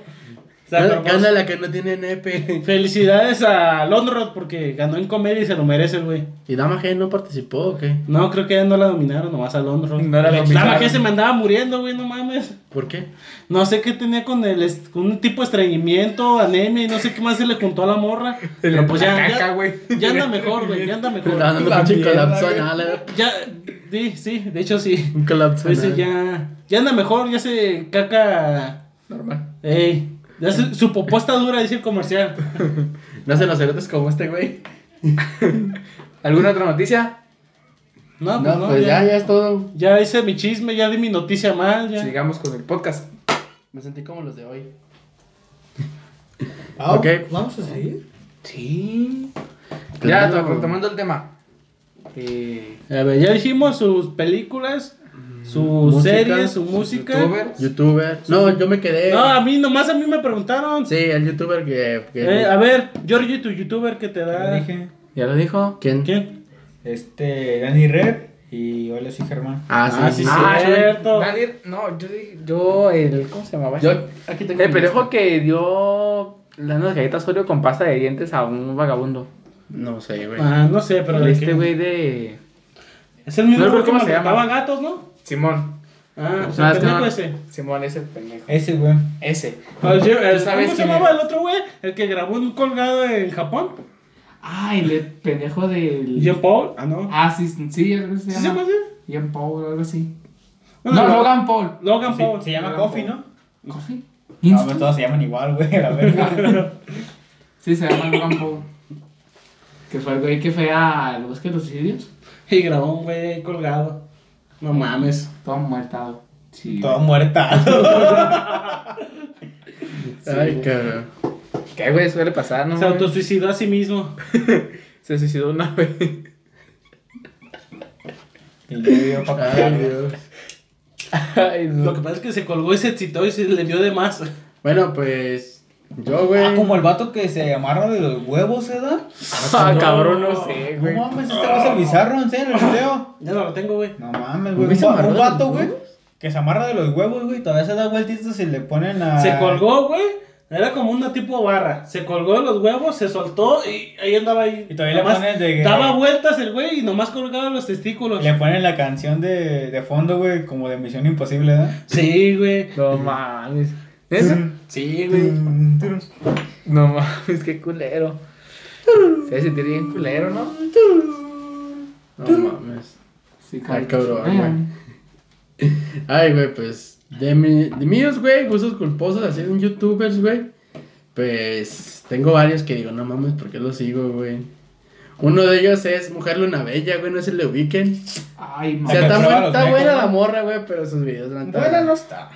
Speaker 3: Sea, pues,
Speaker 4: Gana la que no tiene nepe.
Speaker 3: Felicidades a Lonrod porque ganó en comedia y se lo merece, el güey.
Speaker 4: ¿Y Dama G no participó o qué?
Speaker 3: No, creo que ya no la dominaron, nomás a Lonrod.
Speaker 6: No la
Speaker 3: Dama
Speaker 6: dominaron.
Speaker 3: que se me andaba muriendo, güey, no mames.
Speaker 4: ¿Por qué?
Speaker 3: No sé qué tenía con el con un tipo de estreñimiento, anemia y no sé qué más se le juntó a la morra. Pero pues ya,
Speaker 6: La
Speaker 3: ya,
Speaker 6: caca, güey.
Speaker 3: ya anda mejor, güey, ya anda mejor.
Speaker 4: Un pinche colapso
Speaker 6: güey.
Speaker 4: anal,
Speaker 3: Ya, sí, sí, de hecho sí.
Speaker 4: Un colapso
Speaker 3: Pues sí,
Speaker 4: anal.
Speaker 3: ya, ya anda mejor, ya se caca.
Speaker 6: Normal.
Speaker 3: Ey, ya su popó está dura, dice el comercial.
Speaker 4: No hacen los cerotes como este, güey.
Speaker 6: ¿Alguna otra noticia?
Speaker 3: No, pues
Speaker 4: No,
Speaker 3: no,
Speaker 4: pues ya,
Speaker 3: ya,
Speaker 4: ya es todo.
Speaker 3: ya hice mi chisme, ya di mi noticia mal, ya.
Speaker 6: Sigamos con el podcast.
Speaker 4: Me sentí como los de hoy.
Speaker 5: Ah,
Speaker 4: Ok.
Speaker 5: ¿Vamos a seguir?
Speaker 6: Sí.
Speaker 4: Claro.
Speaker 6: Ya, to- retomando el tema. Eh,
Speaker 3: A ver, ya dijimos sus películas, sus
Speaker 4: Música,
Speaker 3: series, su música.
Speaker 6: youtubers.
Speaker 4: Youtuber. No, yo me quedé.
Speaker 3: No, a mí, nomás a mí me preguntaron.
Speaker 4: Sí, el youtuber que. que-
Speaker 3: Eh, a ver, Georgie, tu youtuber que te
Speaker 5: Ya
Speaker 3: da.
Speaker 5: dije.
Speaker 6: ¿Ya lo dijo?
Speaker 4: ¿Quién?
Speaker 3: ¿Quién?
Speaker 5: Este, Dani Rep y hola, soy Germán.
Speaker 4: Ah, sí,
Speaker 3: Ah,
Speaker 4: sí.
Speaker 3: sí,
Speaker 4: sí.
Speaker 3: sí. cierto.
Speaker 6: Daniel, no, yo dije, yo, el, ¿cómo se llamaba?
Speaker 4: Yo aquí tengo.
Speaker 6: el pendejo que dio unas galletas Oreo con pasta de dientes a un vagabundo.
Speaker 4: No sé, güey.
Speaker 3: Ah, no sé, pero.
Speaker 6: Este güey de...
Speaker 3: Es el mismo
Speaker 6: No
Speaker 3: que
Speaker 6: se llama.
Speaker 3: gatos, ¿no?
Speaker 6: Simón.
Speaker 3: Ah, o sea, el pendejo
Speaker 6: no-
Speaker 3: ese.
Speaker 6: Simón, ese pendejo.
Speaker 5: Ese, güey.
Speaker 6: Ese.
Speaker 3: Yo- el-
Speaker 6: sabes
Speaker 3: ¿Cómo se llamaba el otro güey? El que grabó un colgado en Japón.
Speaker 6: Ah, el pendejo del...
Speaker 3: Jean Paul. Ah, no.
Speaker 6: Ah, sí, sí, algo así
Speaker 3: ¿Sí
Speaker 6: se
Speaker 3: se
Speaker 6: llama.
Speaker 3: llama así?
Speaker 6: Jean Paul, algo así.
Speaker 3: Bueno,
Speaker 6: no,
Speaker 3: lo-
Speaker 6: Logan Paul.
Speaker 3: Logan
Speaker 5: Sí,
Speaker 3: Paul.
Speaker 5: se llama
Speaker 6: Logan
Speaker 5: Coffee,
Speaker 6: Paul.
Speaker 5: ¿no?
Speaker 6: ¿Coffee?
Speaker 5: No, pero todos se llaman igual, güey. A ver.
Speaker 6: Sí, se llama Logan Paul. Que fue el güey que fue al bosque de los suicidios.
Speaker 3: Y grabó un güey colgado. No mames.
Speaker 6: Todo muertado. Sí.
Speaker 5: Todo muerta.
Speaker 4: Ay, cabrón.
Speaker 6: ¿Qué, güey? Suele pasar, ¿no?
Speaker 3: Se autosuicidó a sí mismo.
Speaker 6: Se suicidó una vez.
Speaker 5: y yo vivo para
Speaker 4: Ay, Dios.
Speaker 6: Ay, no.
Speaker 3: Lo que pasa es que se colgó y se excitó y se le dio de más.
Speaker 4: Bueno, pues. Yo, güey.
Speaker 5: Ah, como el vato que se amarra de los huevos, ¿se da?
Speaker 6: Ah, cabrón, no sé, güey.
Speaker 5: No mames, este va a ser bizarro, en serio, el video.
Speaker 3: Ya no lo tengo, güey.
Speaker 5: No mames,
Speaker 4: ¿Un
Speaker 5: güey. Un, un vato, güey. Que se amarra de los huevos, güey. Todavía se da vueltitas y le ponen a.
Speaker 3: Se colgó, güey. Era como una tipo barra. Se colgó de los huevos, se soltó y ahí andaba ahí.
Speaker 5: Y todavía le ponen de que-
Speaker 3: Daba vueltas el güey y nomás colgaba los testículos.
Speaker 5: Le ponen la canción de, de fondo, güey, como de Misión Imposible, ¿verdad?
Speaker 3: Sí, güey.
Speaker 6: No mames. ¿Eso?
Speaker 3: Sí, güey.
Speaker 6: No mames, qué culero. Se debe sentir bien culero, ¿no?
Speaker 4: No mames.
Speaker 6: Sí,
Speaker 4: Ay, cabrón, güey. Ay, güey, pues. De, mi, de míos, güey, gustos culposos así de youtubers, güey. Pues tengo varios que digo, no mames, ¿por qué los sigo, güey? Uno de ellos es Mujer Luna Bella, güey, no se le ubiquen.
Speaker 6: Ay,
Speaker 4: O
Speaker 6: mames.
Speaker 4: sea, está, buena
Speaker 5: ¿no?
Speaker 4: la morra, güey, pero sus videos, la neta,
Speaker 6: Buena no está.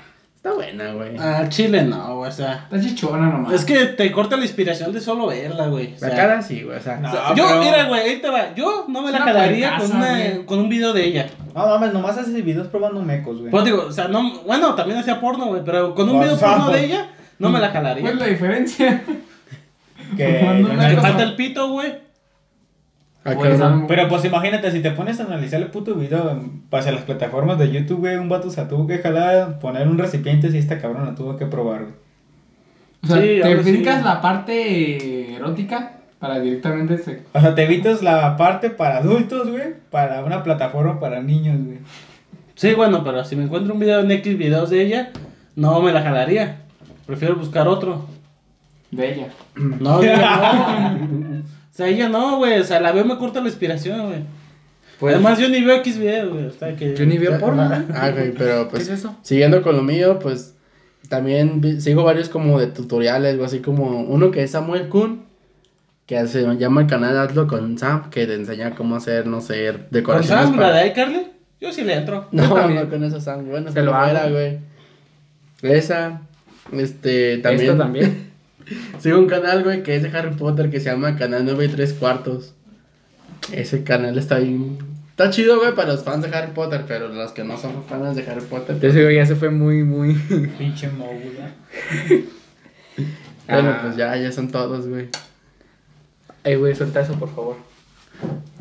Speaker 4: Está buena, güey.
Speaker 3: Ah, Chile no, güey, o sea.
Speaker 6: Está chichona nomás.
Speaker 3: Es que te corta la inspiración de solo verla, güey. o
Speaker 4: La
Speaker 3: sea,
Speaker 4: cara sí, güey, o sea.
Speaker 5: No.
Speaker 3: o sea,
Speaker 5: Ah,
Speaker 3: yo,
Speaker 5: pero-
Speaker 3: mira, güey, ahí te va. Yo no me la jalaría con, una, con un video de ella.
Speaker 5: No mames, nomás haces videos probando mecos, güey.
Speaker 3: Pues digo, o sea, no, bueno, también hacía porno, güey, pero con un video porno de ella, no me la jalaría.
Speaker 6: ¿Cuál es la diferencia?
Speaker 5: Que
Speaker 3: falta el pito, güey.
Speaker 4: Ah,
Speaker 6: Pues.
Speaker 5: Pero pues imagínate, si te pones a analizar el puto video hacia las plataformas de YouTube, güey, un vato se tuvo que jalar, poner un recipiente si esta cabrón la tuvo que probar, güey.
Speaker 6: O sea,
Speaker 3: Sí,
Speaker 6: te
Speaker 3: sí.
Speaker 6: brincas la parte erótica para directamente se...
Speaker 5: O sea, te evitas la parte para adultos, güey, para una plataforma para niños, güey.
Speaker 3: Sí, bueno, pero si me encuentro un video en X videos de ella, no me la jalaría. Prefiero buscar otro.
Speaker 6: de ella.
Speaker 3: No, ella no. O sea, ella no, güey. O sea, la veo me corta la inspiración, güey.
Speaker 6: Pues-
Speaker 3: Además, yo ni veo X videos, güey. O sea, que...
Speaker 6: Yo ni veo porno.
Speaker 4: Ah, güey, pero
Speaker 6: ¿Qué
Speaker 4: pues.
Speaker 6: es eso?
Speaker 4: Siguiendo con lo mío, pues. También vi- sigo varios como de tutoriales, o así como uno que es Samuel Kun, que se llama el canal Hazlo con Sam, que te enseña cómo hacer, no sé,
Speaker 3: ¿Con
Speaker 4: decoraciones
Speaker 3: Sam,
Speaker 4: para-
Speaker 3: la de iCarly? Yo sí le entro.
Speaker 4: No, no con eso Sam, bueno,
Speaker 6: Se lo
Speaker 4: era, güey. Esa, este, también.
Speaker 6: Esta también.
Speaker 4: Sigo un canal, güey, que es de Harry Potter, que se llama Canal 9 y 3 cuartos. Ese canal está bien... Está chido, güey, para los fans de Harry Potter, pero los que no son fans de Harry Potter... pues,
Speaker 6: Ese güey ya se fue muy, muy...
Speaker 5: Pinche mogul,
Speaker 4: Bueno,
Speaker 6: Ah.
Speaker 4: pues ya, ya son todos, güey.
Speaker 6: Ey, güey, suelta eso, por favor.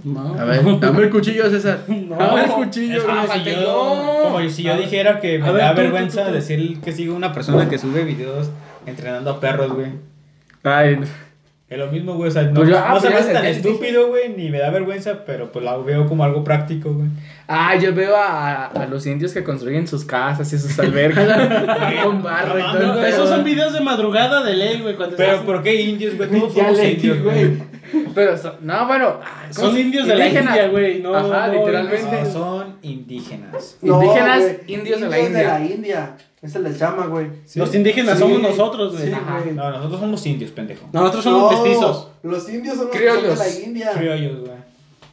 Speaker 3: No.
Speaker 4: A ver, dame el cuchillo, César.
Speaker 3: No.
Speaker 4: Dame el cuchillo,
Speaker 5: Es como
Speaker 4: güey.
Speaker 5: si yo, como si yo dijera que me
Speaker 3: A ver,
Speaker 5: da
Speaker 3: tú,
Speaker 5: vergüenza
Speaker 3: tú, tú.
Speaker 5: decir que sigo una persona que sube videos entrenando a perros, güey.
Speaker 6: Ay,
Speaker 5: Es lo mismo, güey, o sea, no,
Speaker 6: Pues yo-
Speaker 5: no
Speaker 6: ah,
Speaker 5: se me hace tan estúpido, güey, ni me da vergüenza, pero pues lo veo como algo práctico, güey.
Speaker 6: Ah, yo veo a, a los indios que construyen sus casas y sus albercas con barro y todo.
Speaker 3: Esos son videos de madrugada de ley, güey. Cuando
Speaker 5: Pero
Speaker 3: estás-
Speaker 5: ¿por qué indios, güey?
Speaker 6: Le
Speaker 5: indios, güey.
Speaker 6: Pero, son- no, bueno. ay, ¿cómo
Speaker 3: Son indios de la. India, güey. No,
Speaker 6: Ajá,
Speaker 3: no,
Speaker 6: literalmente.
Speaker 5: No, son indígenas.
Speaker 6: Indígenas, indios de la India.
Speaker 7: India. Ese les llama, güey.
Speaker 3: Los indígenas
Speaker 7: Sí.
Speaker 3: somos nosotros, güey.
Speaker 7: Sí.
Speaker 5: No, nosotros somos indios, pendejo.
Speaker 3: Nosotros somos
Speaker 7: No,
Speaker 3: mestizos.
Speaker 7: Los indios son los
Speaker 6: Criollos.
Speaker 7: de la India.
Speaker 5: Criollos, güey.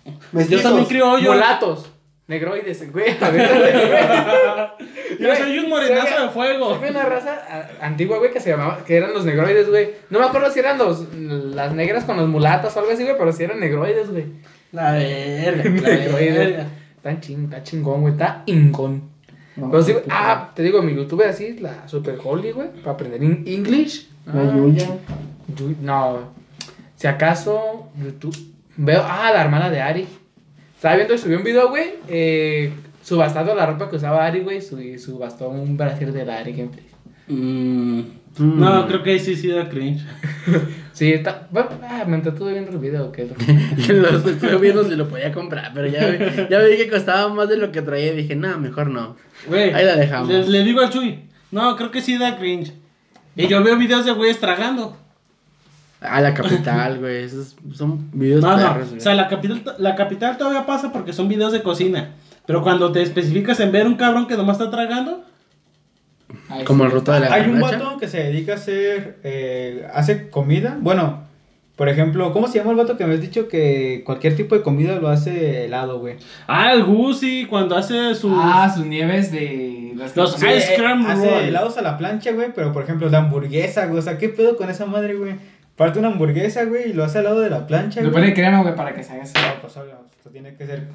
Speaker 3: Yo
Speaker 7: Mestizos.
Speaker 3: también criollo.
Speaker 6: Mulatos. Negroides, güey. A ver,
Speaker 3: Yo soy un morenazo de fuego.
Speaker 6: Fue una raza a- antigua, güey, que se llamaba, que eran los negroides, güey. No me acuerdo si eran los, las negras con los mulatos o algo así, güey, pero si eran negroides, güey.
Speaker 3: La verga, la
Speaker 6: Negroides.
Speaker 3: verga.
Speaker 6: Está ching, está chingón, güey, está ingón. pero sí, güey, ah, te digo, mi youtuber así, la Super Holy, güey, para aprender in- English.
Speaker 4: La
Speaker 6: Ah,
Speaker 4: Yuya.
Speaker 6: Yu- No, si acaso, YouTube, veo, ah, la hermana de Ari. Estaba viendo y subió un video, güey, eh, subastando la ropa que usaba Ari, güey, y subastó un brasier de la Ari Gameplay.
Speaker 3: Mm, No, creo que ahí sí sí da cringe.
Speaker 6: Sí, está, bueno, ah, me entretuve viendo el video, que lo que...
Speaker 4: Los estuve viendo si lo podía comprar, pero ya, ya vi que costaba más de lo que traía y dije, no, mejor no.
Speaker 3: Güey,
Speaker 4: Ahí la dejamos.
Speaker 3: Le, le digo al Chuy, no, creo que sí da cringe. Y yo veo videos de güeyes tragando.
Speaker 4: Ah, la capital, güey. Esos son videos
Speaker 3: No,
Speaker 4: perros.
Speaker 3: O sea, la capital, la capital todavía pasa porque son videos de cocina. Pero cuando te especificas en ver un cabrón que nomás está tragando,
Speaker 4: Como
Speaker 6: sí,
Speaker 4: el ruto de la
Speaker 5: Hay un vato que se dedica a hacer, eh, hace comida. Bueno, por ejemplo, ¿cómo se llama el vato que me has dicho que cualquier tipo de comida lo hace helado, güey?
Speaker 3: ah, el Gucci, cuando hace sus.
Speaker 6: Ah, sus nieves de... Las
Speaker 3: Los Ice Cream
Speaker 5: hace
Speaker 3: Roll.
Speaker 5: helados a la plancha, güey, pero por ejemplo, de hamburguesa, güey. O sea, ¿qué pedo con esa madre, güey? Parte una hamburguesa, güey, y lo hace al lado de la plancha,
Speaker 6: Le
Speaker 5: güey.
Speaker 6: pone crema, güey, para que se haga así.
Speaker 5: No, pues obvio, esto tiene que ser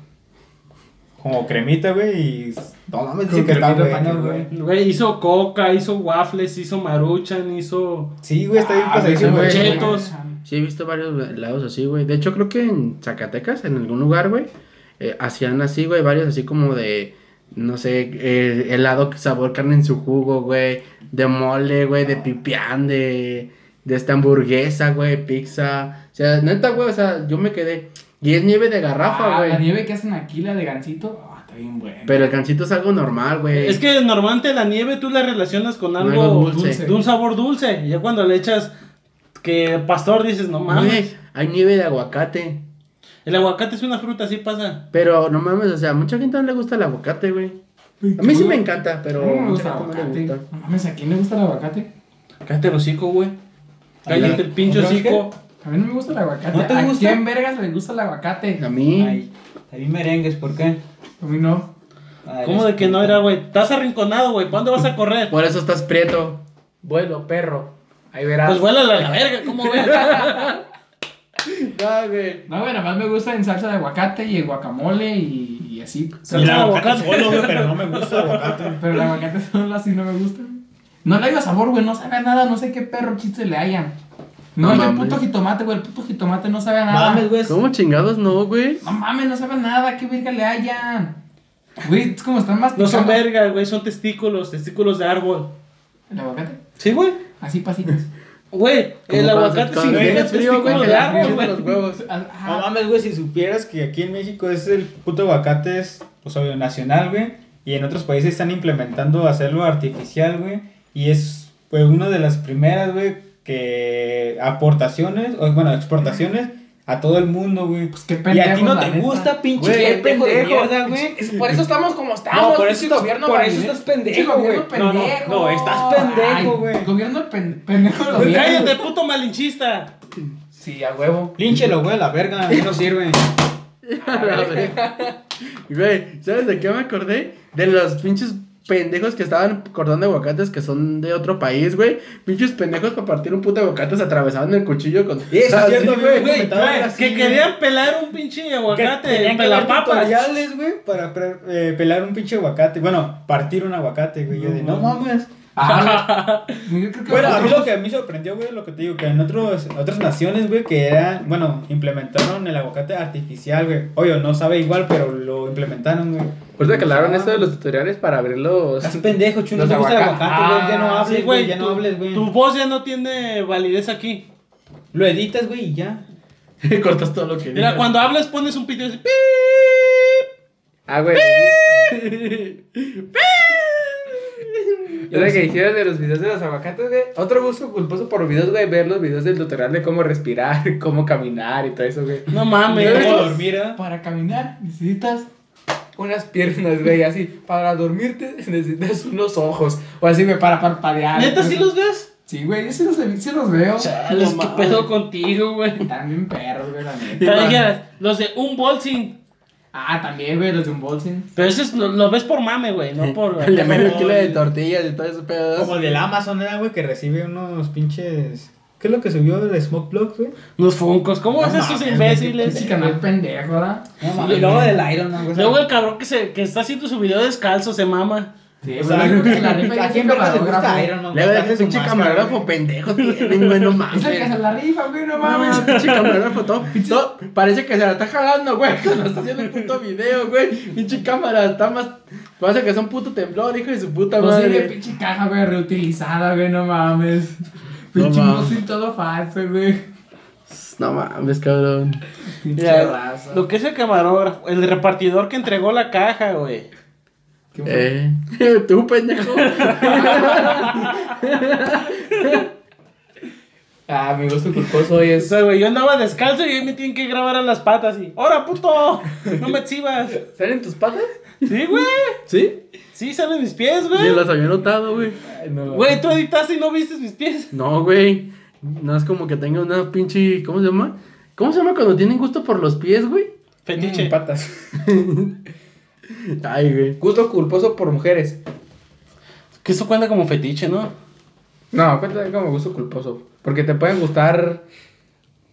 Speaker 5: como cremita, güey, y... No mames, dice que está bueno, güey.
Speaker 3: Güey, hizo coca, hizo waffles, hizo maruchan, hizo.
Speaker 5: Sí, güey, está bien
Speaker 6: Ah,
Speaker 5: pasadísimo,
Speaker 6: güey,
Speaker 5: güey.
Speaker 3: chetos.
Speaker 4: Sí, he visto varios helados así, güey. De hecho, creo que en Zacatecas, en algún lugar, güey, eh, hacían así, güey, varios así como de, no sé, eh, helado sabor carne en su jugo, güey, de mole, güey, de pipián, de, de esta hamburguesa, güey, pizza. O sea, neta, güey, o sea, yo me quedé. Y es nieve de garrafa,
Speaker 6: Ah,
Speaker 4: güey.
Speaker 6: La nieve que hacen aquí, la de gancito, ah, está bien buena.
Speaker 4: Pero el cancito es algo normal, güey.
Speaker 3: Es que normalmente la nieve tú la relacionas con algo,
Speaker 4: Algo dulce.
Speaker 3: de un sabor dulce. Y ya cuando le echas que pastor dices, no mames.
Speaker 4: Güey, hay nieve de aguacate.
Speaker 3: El aguacate es una fruta, así pasa.
Speaker 4: Pero no mames, o sea, a mucha gente no le gusta el aguacate, güey. A mí sí me encanta, pero
Speaker 6: No me
Speaker 4: mucha
Speaker 6: gusta
Speaker 4: gente no le gusta.
Speaker 6: No mames, ¿a quién le gusta el aguacate?
Speaker 3: Cállate el hocico, güey. Cállate el pinche
Speaker 6: ¿No es que?
Speaker 3: hocico.
Speaker 6: A mí no me gusta el aguacate.
Speaker 5: ¿No te
Speaker 6: ¿A
Speaker 5: gusta?
Speaker 6: quién vergas le gusta el aguacate?
Speaker 4: A mí.
Speaker 5: Ay, ahí merengues, ¿por qué?
Speaker 6: A mí no.
Speaker 5: Ay,
Speaker 3: ¿Cómo de que no era, güey? Estás arrinconado, güey. ¿Para dónde vas a correr?
Speaker 4: Por eso estás prieto.
Speaker 6: Vuelo, perro. Ahí verás.
Speaker 3: Pues vuélale a la verga, ¿cómo ves?
Speaker 4: No, güey.
Speaker 6: No, güey, nada más me gusta en salsa de aguacate y el guacamole y, y así.
Speaker 3: Salsa de
Speaker 5: aguacate
Speaker 3: aguacate.
Speaker 5: solo, güey, pero no me gusta el aguacate.
Speaker 6: Pero el aguacate solo así no me gusta. No le haya sabor, güey, no sabe a nada, no sé qué perro chiste le hayan. No, el puto jitomate, güey, el puto jitomate no sabe a nada.
Speaker 5: Mames, güey.
Speaker 4: ¿Cómo chingados no, güey?
Speaker 6: No mames, no sabe a nada, qué verga le hayan. Güey, es como están más
Speaker 3: No son vergas, güey. Son testículos, testículos de árbol.
Speaker 6: ¿El aguacate?
Speaker 3: Sí, güey.
Speaker 6: Así pasitos.
Speaker 3: Güey, el aguacate
Speaker 4: se-
Speaker 3: sí
Speaker 4: cuando
Speaker 3: es
Speaker 4: frío, güey,
Speaker 3: testículo
Speaker 4: que
Speaker 3: de
Speaker 4: le
Speaker 3: árbol, güey.
Speaker 4: los huevos.
Speaker 5: No mames, güey, si supieras que aquí en México es el puto aguacate, es, pues, obvio, nacional, güey. Y en otros países están implementando hacerlo artificial, güey. Y es, pues, una de las primeras, güey, que aportaciones, o bueno, exportaciones a todo el mundo, güey.
Speaker 6: Pues qué
Speaker 5: y a ti no te
Speaker 6: neta.
Speaker 5: gusta, pinche
Speaker 4: Güey,
Speaker 5: pendejo de mierda, güey.
Speaker 6: Es- Por eso estamos como estamos.
Speaker 5: No, por eso estás-
Speaker 6: gobierno
Speaker 5: por eso estás pendejo, güey. No, no,
Speaker 6: pendejo.
Speaker 5: no, estás pendejo,
Speaker 6: Ay,
Speaker 5: güey.
Speaker 6: Gobierno pen- pendejo.
Speaker 3: Cállate, puto malinchista.
Speaker 6: Sí, a huevo.
Speaker 5: Línchelo, güey, a la verga, no sirve.
Speaker 4: Güey, ¿sabes de qué me acordé? De los pinches pendejos que estaban cortando aguacates que son de otro país, güey. Pinches pendejos para partir un puto aguacate se atravesaban el cuchillo con.
Speaker 5: Es cierto,
Speaker 4: güey.
Speaker 5: güey.
Speaker 3: Que querían pelar un pinche
Speaker 5: Que
Speaker 3: aguacate.
Speaker 5: tenían que haber
Speaker 3: Pelapapas.
Speaker 5: tutoriales, güey, para eh, pelar un pinche aguacate. Bueno, partir un aguacate, güey. Yo de, no mames.
Speaker 6: Ah, yo creo que
Speaker 5: Bueno, a mí lo que a mí sorprendió, güey, lo que te digo, que en otros, otras naciones, güey, que eran, bueno, implementaron el aguacate artificial, güey. Oye, no sabe igual, pero lo implementaron, güey.
Speaker 4: Ahorita que hablaron esto de los tutoriales para abrir los.
Speaker 5: Estás pendejo, chulo,
Speaker 6: Los
Speaker 5: no te gusta el
Speaker 6: aguaca-
Speaker 5: aguacate, güey. Ya no
Speaker 6: Ah,
Speaker 5: hables,
Speaker 3: Sí,
Speaker 5: güey,
Speaker 3: güey,
Speaker 5: ya no
Speaker 3: tu-
Speaker 5: hables, güey.
Speaker 3: Tu voz ya no tiene validez aquí.
Speaker 5: Lo editas, güey, y ya.
Speaker 4: Cortas todo lo que
Speaker 3: Mira,
Speaker 4: digas.
Speaker 3: cuando hablas pones un pito y dices, "Pi".
Speaker 6: Ah, güey. Ahora que dijeras de los videos de los aguacates, güey. Otro gusto culposo por videos, güey, ver los videos del tutorial de cómo respirar, cómo caminar y todo eso, güey.
Speaker 3: No mames.
Speaker 5: ¿Cómo dormir, ah?
Speaker 6: Para caminar necesitas unas piernas, güey, así. Para dormirte necesitas unos ojos. O así, güey, para parpadear.
Speaker 3: ¿Neta sí los ves?
Speaker 6: Sí, güey, yo sí los, sí los veo.
Speaker 3: Chales, ¿qué pedo contigo, güey?
Speaker 6: También perros, güey, la neta.
Speaker 3: los de un bolsing.
Speaker 6: Ah, también, güey, los de un bolsing.
Speaker 3: Pero eso es- lo, lo ves por mame, güey, no por.
Speaker 4: El de medio kilo de tortillas y todo ese pedo.
Speaker 5: Como el del Amazon, ¿era, güey? Que recibe unos pinches... ¿Qué es lo que subió el Smoke Blog, güey?
Speaker 3: Los funcos. ¿Cómo
Speaker 5: No
Speaker 3: hacen esos imbéciles?
Speaker 6: Ese canal pendejo, ¿verdad?
Speaker 5: No. Y luego del Iron Man, güey.
Speaker 3: Luego el cabrón que, se, que está haciendo su video descalzo se mama.
Speaker 6: Sí,
Speaker 5: O sea,
Speaker 6: yo creo que la rifa ya
Speaker 5: ¿a verga le gusta
Speaker 6: camarógrafo.
Speaker 5: Iron Man?
Speaker 4: Le
Speaker 5: Hace
Speaker 4: el
Speaker 5: su
Speaker 4: pinche camarógrafo pendejo tienen, güey, no mames.
Speaker 6: Es el que se la rifa, güey, no
Speaker 4: No,
Speaker 6: mames.
Speaker 4: pinche camarógrafo, todo, todo- parece que se la está jalando, güey, cuando está haciendo el puto video, güey. Pinche cámara, está más, parece que es un puto temblor, hijo de su puta
Speaker 6: Pues sí, de
Speaker 4: madre.
Speaker 6: pinche caja, güey, reutilizada, güey, no mames. Pinche
Speaker 4: mames.
Speaker 6: música todo falso, güey.
Speaker 4: No mames, cabrón.
Speaker 6: Pinche raza.
Speaker 3: lo que es el camarógrafo, el repartidor que entregó la caja, güey.
Speaker 4: Eh, tú, pendejo.
Speaker 6: Ah, mi gusto culposo hoy
Speaker 3: O
Speaker 6: es.
Speaker 3: sea, güey, yo andaba descalzo y ahí me tienen que grabar a las patas y. ¡Hora, puto! No me exhibas.
Speaker 6: ¿Salen tus patas?
Speaker 3: Sí, güey.
Speaker 4: ¿Sí?
Speaker 3: Sí, salen mis pies,
Speaker 4: Yo
Speaker 3: güey.
Speaker 4: las había notado, güey.
Speaker 6: No.
Speaker 3: Güey, tú editaste y no viste mis pies.
Speaker 4: No, güey. No es como que tenga una pinche, ¿cómo se llama? ¿Cómo se llama cuando tienen gusto por los pies, güey?
Speaker 3: Fetiche.
Speaker 6: Mm, patas.
Speaker 4: Ay, güey.
Speaker 6: Gusto culposo por mujeres.
Speaker 3: Que eso cuenta como fetiche, ¿no?
Speaker 6: No, cuéntame como gusto culposo. Porque te pueden gustar.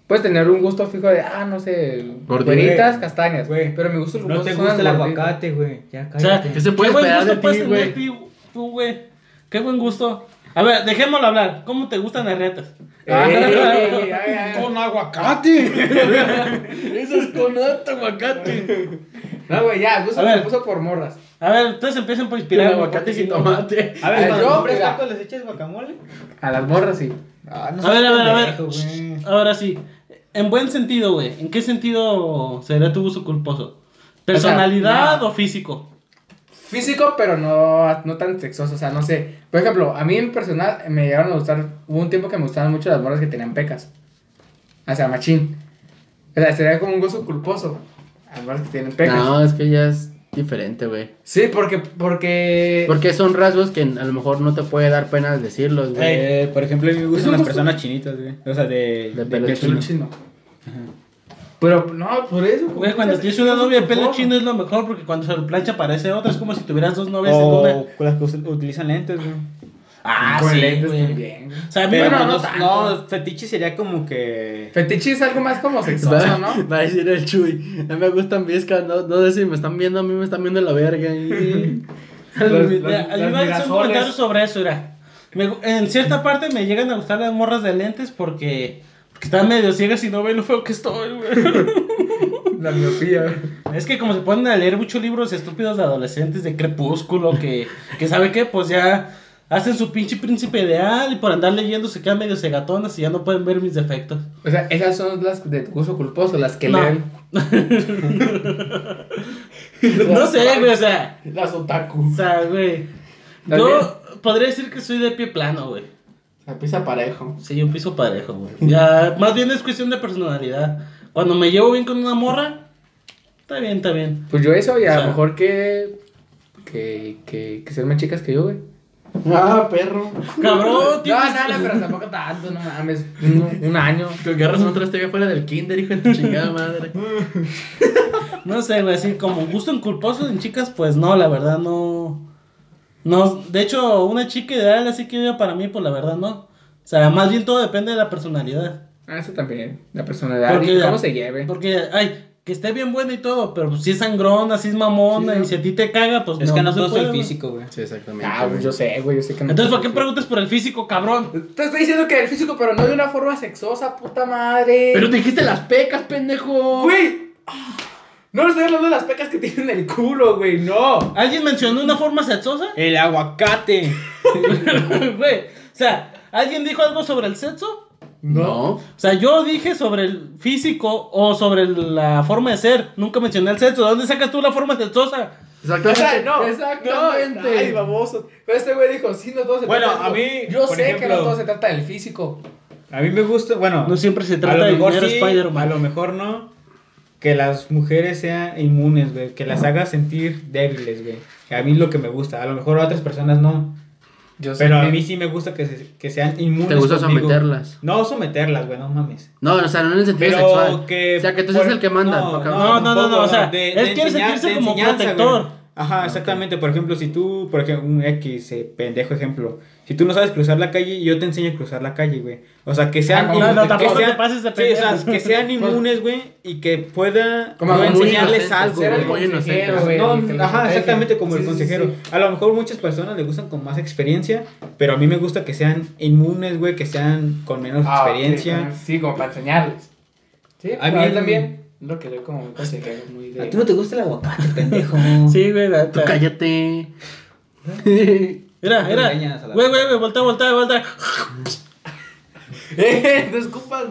Speaker 6: Puedes tener un gusto fijo de, ah, no sé,
Speaker 4: Gordito.
Speaker 6: güeritas, castañas.
Speaker 5: Güey,
Speaker 6: Pero mi gusto
Speaker 5: No
Speaker 6: culposo
Speaker 5: te
Speaker 6: son
Speaker 5: gusta el
Speaker 6: gorditas.
Speaker 5: aguacate, güey. Ya
Speaker 3: O sea,
Speaker 5: cállate.
Speaker 4: ¿qué se puede
Speaker 3: qué buen
Speaker 4: esperar
Speaker 3: gusto
Speaker 4: de
Speaker 3: puedes
Speaker 4: ti,
Speaker 3: tener
Speaker 4: güey?
Speaker 3: ti- tú, güey. Qué buen gusto. A ver, dejémoslo hablar. ¿Cómo te gustan las retas?
Speaker 6: Ey, ey, ey, ay, ay.
Speaker 5: Con aguacate.
Speaker 4: Eso es con alto aguacate.
Speaker 6: No, güey, ya, gusto
Speaker 3: ver.
Speaker 6: culposo por morras.
Speaker 3: A ver, entonces empiecen por inspirar.
Speaker 4: aguacate y tomate.
Speaker 5: A ver,
Speaker 6: yo, mira.
Speaker 5: tacos, ¿les echas guacamole?
Speaker 6: A las morras sí.
Speaker 5: Ah, no
Speaker 3: A ver, a ver, a ver. Ahora sí. En buen sentido, güey. ¿En qué sentido sería tu gusto culposo? ¿Personalidad
Speaker 6: no.
Speaker 3: o físico?
Speaker 6: físico, pero no, no tan sexoso. O sea, no sé. Por ejemplo, a mí en personal me llegaron a gustar. Hubo un tiempo que me gustaban mucho las morras que tenían pecas. O sea, machín. O sea, sería como un gozo culposo. Morras que tienen pecas.
Speaker 4: No, es que ya es diferente, güey.
Speaker 6: Sí, porque. Porque.
Speaker 4: Porque son rasgos que a lo mejor no te puede dar pena decirlos, güey.
Speaker 5: Eh, por ejemplo, a mí me gustan las
Speaker 6: gusto-
Speaker 5: personas chinitas, güey. O sea, de,
Speaker 4: De
Speaker 5: de
Speaker 4: pelo chino.
Speaker 5: chino.
Speaker 6: chino. Pero no, por eso.
Speaker 3: Güey, cuando tienes una novia de pelo chino es lo mejor porque cuando se lo plancha parece otra. Es como si tuvieras dos novias en una.
Speaker 5: O las que utilizan lentes, güey.
Speaker 3: Ah,
Speaker 6: Con
Speaker 3: sí,
Speaker 6: lentes
Speaker 3: güey.
Speaker 6: también.
Speaker 3: O sea, a mí
Speaker 5: Pero
Speaker 3: no,
Speaker 5: no,
Speaker 3: no,
Speaker 5: no,
Speaker 6: tanto.
Speaker 5: fetiche sería como que...
Speaker 6: Fetiche es algo más como sexoso, ¿no?
Speaker 4: Va a decir el Chuy. A mí me gustan viscas, no, no sé si me están viendo, a mí me están viendo la verga. y-
Speaker 3: iba a hacer un comentario sobre eso, mira. Me en cierta parte me llegan a gustar las morras de lentes porque, porque están medio ciegas y no ven lo feo que estoy, güey.
Speaker 6: La miopía.
Speaker 3: Es que como se ponen a leer muchos libros estúpidos de adolescentes de crepúsculo que, que sabe qué, pues ya hacen su pinche príncipe ideal y por andar leyendo se quedan medio cegatonas y ya no pueden ver mis defectos.
Speaker 6: O sea, esas son las de gusto culposo, las que
Speaker 3: No.
Speaker 6: leen.
Speaker 3: no sé, güey, o sea,
Speaker 6: Las otaku.
Speaker 3: o sea, güey. Yo podría decir que soy de pie plano, güey.
Speaker 6: La pisa parejo.
Speaker 3: Sí, un piso parejo, güey. Ya, más bien es cuestión de personalidad. Cuando me llevo bien con una morra, está bien, está bien.
Speaker 6: Pues yo eso, y a
Speaker 3: O sea-
Speaker 6: lo mejor que. Que, que, que sean más chicas que yo, güey.
Speaker 7: Ah, perro.
Speaker 3: Cabrón,
Speaker 6: No,
Speaker 3: tienes-
Speaker 6: no, no, pero tampoco tanto, no mames. Un, un año.
Speaker 4: Que agarras otra estrella fuera del kinder, hijo de tu chingada madre.
Speaker 3: No sé, güey, así como gusto en culposo en chicas, pues no, la verdad no. No, de hecho, una chica ideal así que yo para mí, pues la verdad no. O sea, más bien todo depende de la personalidad.
Speaker 6: Ah, eso también. La personalidad
Speaker 3: Porque-
Speaker 6: y cómo se lleve.
Speaker 3: Porque, ay, que esté bien buena y todo, pero pues, si es sangrona, si es mamona,
Speaker 6: Sí,
Speaker 3: y si a ti te caga, pues
Speaker 5: Es
Speaker 3: no.
Speaker 5: que no
Speaker 3: se
Speaker 5: todo es
Speaker 3: puede,
Speaker 5: el
Speaker 3: güey.
Speaker 5: físico, güey.
Speaker 4: Sí, exactamente.
Speaker 6: Ah, pues yo sé, güey, yo sé que no.
Speaker 3: Entonces, ¿por qué preguntas por el físico, cabrón?
Speaker 6: Te estoy diciendo que el físico, pero no de una forma sexosa, puta madre.
Speaker 4: Pero te dijiste las pecas, pendejo.
Speaker 6: Güey. No estoy hablando de las pecas que tienen el culo, güey, no.
Speaker 3: ¿Alguien mencionó una forma sexosa?
Speaker 5: El aguacate.
Speaker 3: Güey, o sea, ¿alguien dijo algo sobre el sexo?
Speaker 4: No.
Speaker 3: O sea, yo dije sobre el físico o sobre la forma de ser. Nunca mencioné el sexo. ¿De dónde sacas tú la forma sexosa?
Speaker 4: Exactamente.
Speaker 6: no,
Speaker 4: Exactamente.
Speaker 6: No, ay, baboso. Pero este güey dijo, sí, no todo se
Speaker 5: Bueno,
Speaker 6: trata
Speaker 5: a
Speaker 6: de-
Speaker 5: mí,
Speaker 6: Yo
Speaker 5: por
Speaker 6: sé que no todo se trata del físico.
Speaker 5: A mí me gusta, bueno...
Speaker 3: No siempre se
Speaker 5: a
Speaker 3: trata de dinero,
Speaker 5: sí,
Speaker 3: Spider-Man.
Speaker 5: A lo mejor no. Que las mujeres sean inmunes, güey. Que las haga sentir débiles, güey. A mí es lo que me gusta. A lo mejor a otras personas no.
Speaker 6: Yo sé
Speaker 5: Pero a mí sí me gusta que, se- que sean inmunes.
Speaker 4: ¿Te gusta
Speaker 5: conmigo.
Speaker 4: someterlas?
Speaker 5: No someterlas, güey, no mames.
Speaker 4: No, o sea, no en el sentido
Speaker 5: Pero
Speaker 4: sexual.
Speaker 5: que.
Speaker 4: O sea, que tú
Speaker 5: por-
Speaker 4: seas el que manda.
Speaker 5: No,
Speaker 3: No, no, no, no, o sea, él quiere sentirse como protector.
Speaker 5: güey. Ajá, exactamente. Por ejemplo, si tú, por ejemplo, un X, eh, pendejo ejemplo. Si tú no sabes cruzar la calle, yo te enseño a cruzar la calle, güey. O sea, que sean.
Speaker 6: Ah, no,
Speaker 3: no,
Speaker 5: que
Speaker 3: tampoco
Speaker 5: sean-
Speaker 3: te pases de
Speaker 5: sí, o sea, que sean inmunes, güey, y que pueda
Speaker 6: Como
Speaker 5: enseñarles algo, güey. No, ajá, exactamente como el
Speaker 6: Sí,
Speaker 5: consejero.
Speaker 6: sí.
Speaker 5: A lo mejor muchas personas le gustan con más experiencia, pero a mí me gusta que sean inmunes, güey, que sean con menos
Speaker 6: Ah,
Speaker 5: experiencia.
Speaker 6: Sí, como para enseñarles. Sí,
Speaker 5: A mí
Speaker 6: también. Lo que doy como un consejero muy de...
Speaker 5: no te gusta el aguacate, pendejo.
Speaker 3: Sí, güey, la-
Speaker 4: Tú
Speaker 3: la-
Speaker 4: cállate.
Speaker 3: Mira,
Speaker 5: No te
Speaker 3: mira.
Speaker 5: engañas a la
Speaker 3: Güey, güey, güey, voltea, voltea, voltea.
Speaker 6: ¡Eh! ¡No escupas!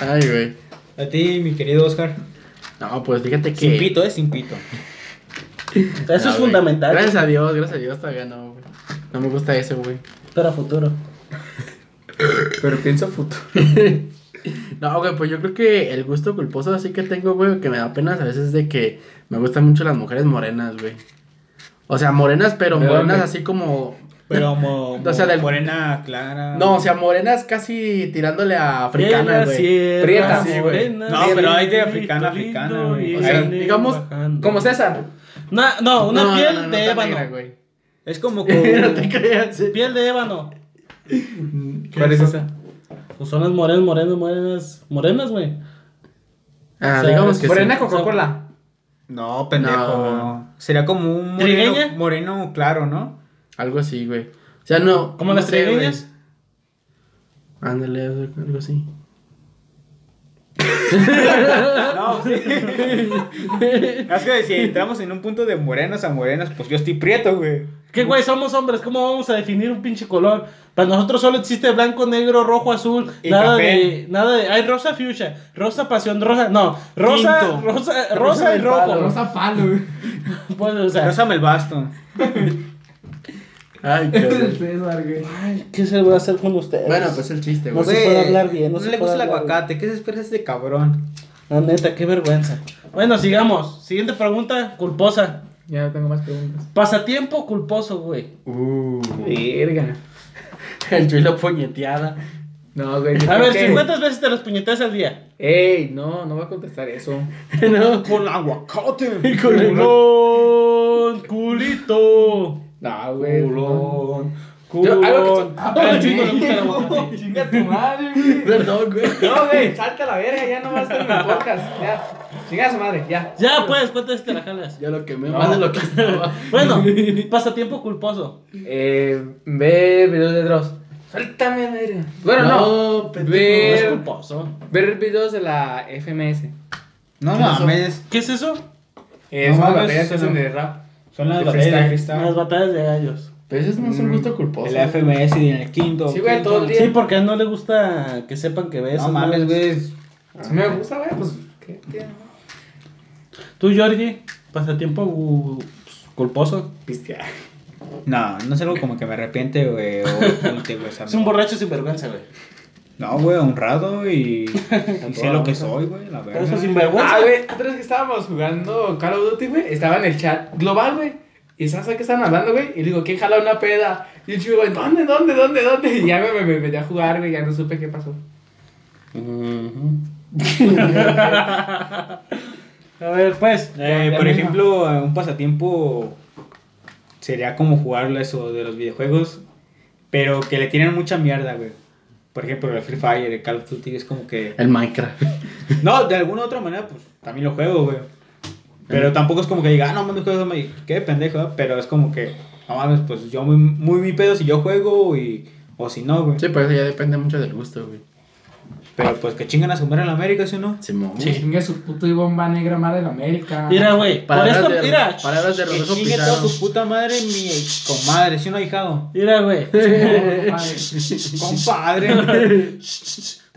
Speaker 4: Ay, güey.
Speaker 5: A ti, mi querido Oscar.
Speaker 4: No, pues fíjate que.
Speaker 5: Sin pito, eh, sin pito.
Speaker 3: Eso
Speaker 4: No,
Speaker 3: es
Speaker 4: güey.
Speaker 3: fundamental.
Speaker 4: Gracias a Dios, gracias a Dios todavía no, güey. No me gusta ese, güey.
Speaker 3: Para futuro.
Speaker 6: Pero pienso futuro.
Speaker 4: No, güey, pues yo creo que el gusto culposo así que tengo, güey, que me da pena a veces es de que me gustan mucho las mujeres morenas, güey. O sea, morenas, pero
Speaker 6: ¿De
Speaker 4: morenas así como...
Speaker 5: Pero mo,
Speaker 4: O sea, del-
Speaker 5: morena clara.
Speaker 4: No, o sea, morenas casi tirándole a africanas, güey.
Speaker 6: Prieta,
Speaker 4: sí, güey.
Speaker 5: No, pero hay de africana, africana, güey.
Speaker 4: O sea, digamos,
Speaker 6: Como César.
Speaker 3: No, una
Speaker 4: No, no,
Speaker 3: piel
Speaker 4: no, no
Speaker 3: de ébano.
Speaker 4: negra, güey.
Speaker 5: Es como
Speaker 4: no te creas. sí.
Speaker 3: piel de ébano.
Speaker 6: ¿Cuál es esa?
Speaker 3: Pues son las morenas, morenas, morenas. Morenas, güey.
Speaker 4: Ah,
Speaker 3: O sea,
Speaker 4: digamos que
Speaker 6: Morena
Speaker 4: sí.
Speaker 6: Coca-Cola.
Speaker 5: No, pendejo.
Speaker 4: No.
Speaker 5: Sería como un moreno, claro, ¿no?
Speaker 4: Algo así, güey. O sea, no.
Speaker 3: ¿Como
Speaker 4: no
Speaker 3: las trigueñas?
Speaker 4: Ándale, algo así.
Speaker 5: No, sí. es que si entramos en un punto de morenas a morenas, pues yo estoy prieto, güey.
Speaker 3: ¿Qué güey? Somos hombres, ¿cómo vamos a definir un pinche color? Para nosotros solo existe blanco, negro, rojo, azul,
Speaker 5: Y
Speaker 3: nada
Speaker 5: café.
Speaker 3: de nada de hay rosa fuchsia, rosa pasión, rosa, no, rosa,
Speaker 5: Tinto.
Speaker 3: rosa, rosa y
Speaker 6: palo,
Speaker 3: rojo.
Speaker 4: Rosa palo, güey.
Speaker 3: Pues, o sea,
Speaker 5: Pásame el basto.
Speaker 4: Ay, cabrón.
Speaker 6: César, güey.
Speaker 3: ay, ¿qué se va a hacer con ustedes?
Speaker 4: Bueno, pues el chiste,
Speaker 3: No
Speaker 4: güey.
Speaker 3: se puede hablar bien, no
Speaker 5: No,
Speaker 3: se
Speaker 5: le gusta el aguacate. ¿Qué se espera de este cabrón?
Speaker 3: La neta, qué vergüenza. Bueno, sigamos. Siguiente pregunta, culposa.
Speaker 6: Ya no tengo más preguntas.
Speaker 3: Pasatiempo culposo, güey.
Speaker 4: Uh,
Speaker 6: Verga.
Speaker 4: el chulo puñeteada.
Speaker 6: No, güey.
Speaker 3: A ver,
Speaker 6: que-
Speaker 3: 50 veces te los puñeteas al día.
Speaker 6: Ey, no, no voy a contestar eso.
Speaker 4: no.
Speaker 5: Con aguacate.
Speaker 3: Culón, culito.
Speaker 6: No, güey.
Speaker 3: Culón.
Speaker 6: Yo- algo que-
Speaker 3: Culón. Al chino le gusta el aguacate.
Speaker 6: Chinga tu madre, güey.
Speaker 4: Perdón, güey.
Speaker 6: No, güey, salta a la verga, ya no va a estar en el podcast. Ya. Chinga a su madre, ya.
Speaker 3: Ya, pues, ¿cuántas veces te la jalas?
Speaker 4: Ya lo quemé más de lo que estaba.
Speaker 3: Bueno, pasatiempo culposo.
Speaker 6: Eh, ver videos de Dross. Suéltame a la verga. Bueno, no.
Speaker 4: No, pendejo.
Speaker 3: No es
Speaker 6: Ver,
Speaker 3: culposo.
Speaker 6: ver videos de la FMS.
Speaker 5: No
Speaker 4: ¿Qué
Speaker 5: mames.
Speaker 3: ¿Qué es eso?
Speaker 6: Eh,
Speaker 5: No
Speaker 6: son las batallas que hacen
Speaker 5: no.
Speaker 6: de rap.
Speaker 5: Son las
Speaker 6: De
Speaker 5: batallas.
Speaker 3: Las batallas de gallos.
Speaker 4: Pero ese no es un gusto culposo.
Speaker 5: El FMS y en el quinto.
Speaker 6: Sí, güey, todo el día.
Speaker 3: Sí, porque a él no le gusta que sepan que ves.
Speaker 5: No mames, güey.
Speaker 6: Si me gusta, güey, pues. ¿Qué? ¿Qué?
Speaker 3: Tú, Georgie, pasatiempo uh, culposo.
Speaker 6: Pistear.
Speaker 5: No, no es algo como que me arrepiente, güey.
Speaker 3: Es un borracho sin vergüenza, güey.
Speaker 5: No, güey, honrado y, y sé lo que soy, güey, la
Speaker 3: Pero eso
Speaker 5: verdad.
Speaker 3: sin vergüenza.
Speaker 6: Ah, güey, otra vez que estábamos jugando Call of Duty, güey, estaba en el chat global, güey. Y ¿sabes a qué estaban hablando, güey? Y le digo, ¿quién jala una peda? Y el chico, güey, ¿dónde, dónde, dónde, dónde? Y ya me, me, me metí a jugar, güey, ya no supe qué pasó.
Speaker 3: A ver, pues.
Speaker 5: Eh,
Speaker 3: ya- ya
Speaker 5: por ejemplo, eh, un pasatiempo sería como jugar eso de los videojuegos, pero que le tienen mucha mierda, güey. Por ejemplo, el Free Fire, el Call of Duty es como que...
Speaker 4: El Minecraft.
Speaker 5: No, de alguna u otra manera, pues también lo juego, güey. Pero tampoco es como que diga, ah, no mames, juego Minecraft. Qué pendejo, ¿eh? pero es como que, no mames, pues yo muy, muy mi pedo si yo juego y, o si no, güey.
Speaker 4: Sí, pues eso ya depende mucho del gusto, güey.
Speaker 5: Pero pues que chingan a su madre en la América, ¿sí o no?
Speaker 4: Simón.
Speaker 6: Chingue su puto y bomba negra madre de la América.
Speaker 3: Mira, güey. Por esto,
Speaker 4: de-
Speaker 3: mira.
Speaker 4: palabras de
Speaker 5: Que
Speaker 4: Rodolfo
Speaker 5: chingue toda su puta madre mi comadre, ¿sí o no, hijado?
Speaker 3: Mira, güey.
Speaker 5: Compadre.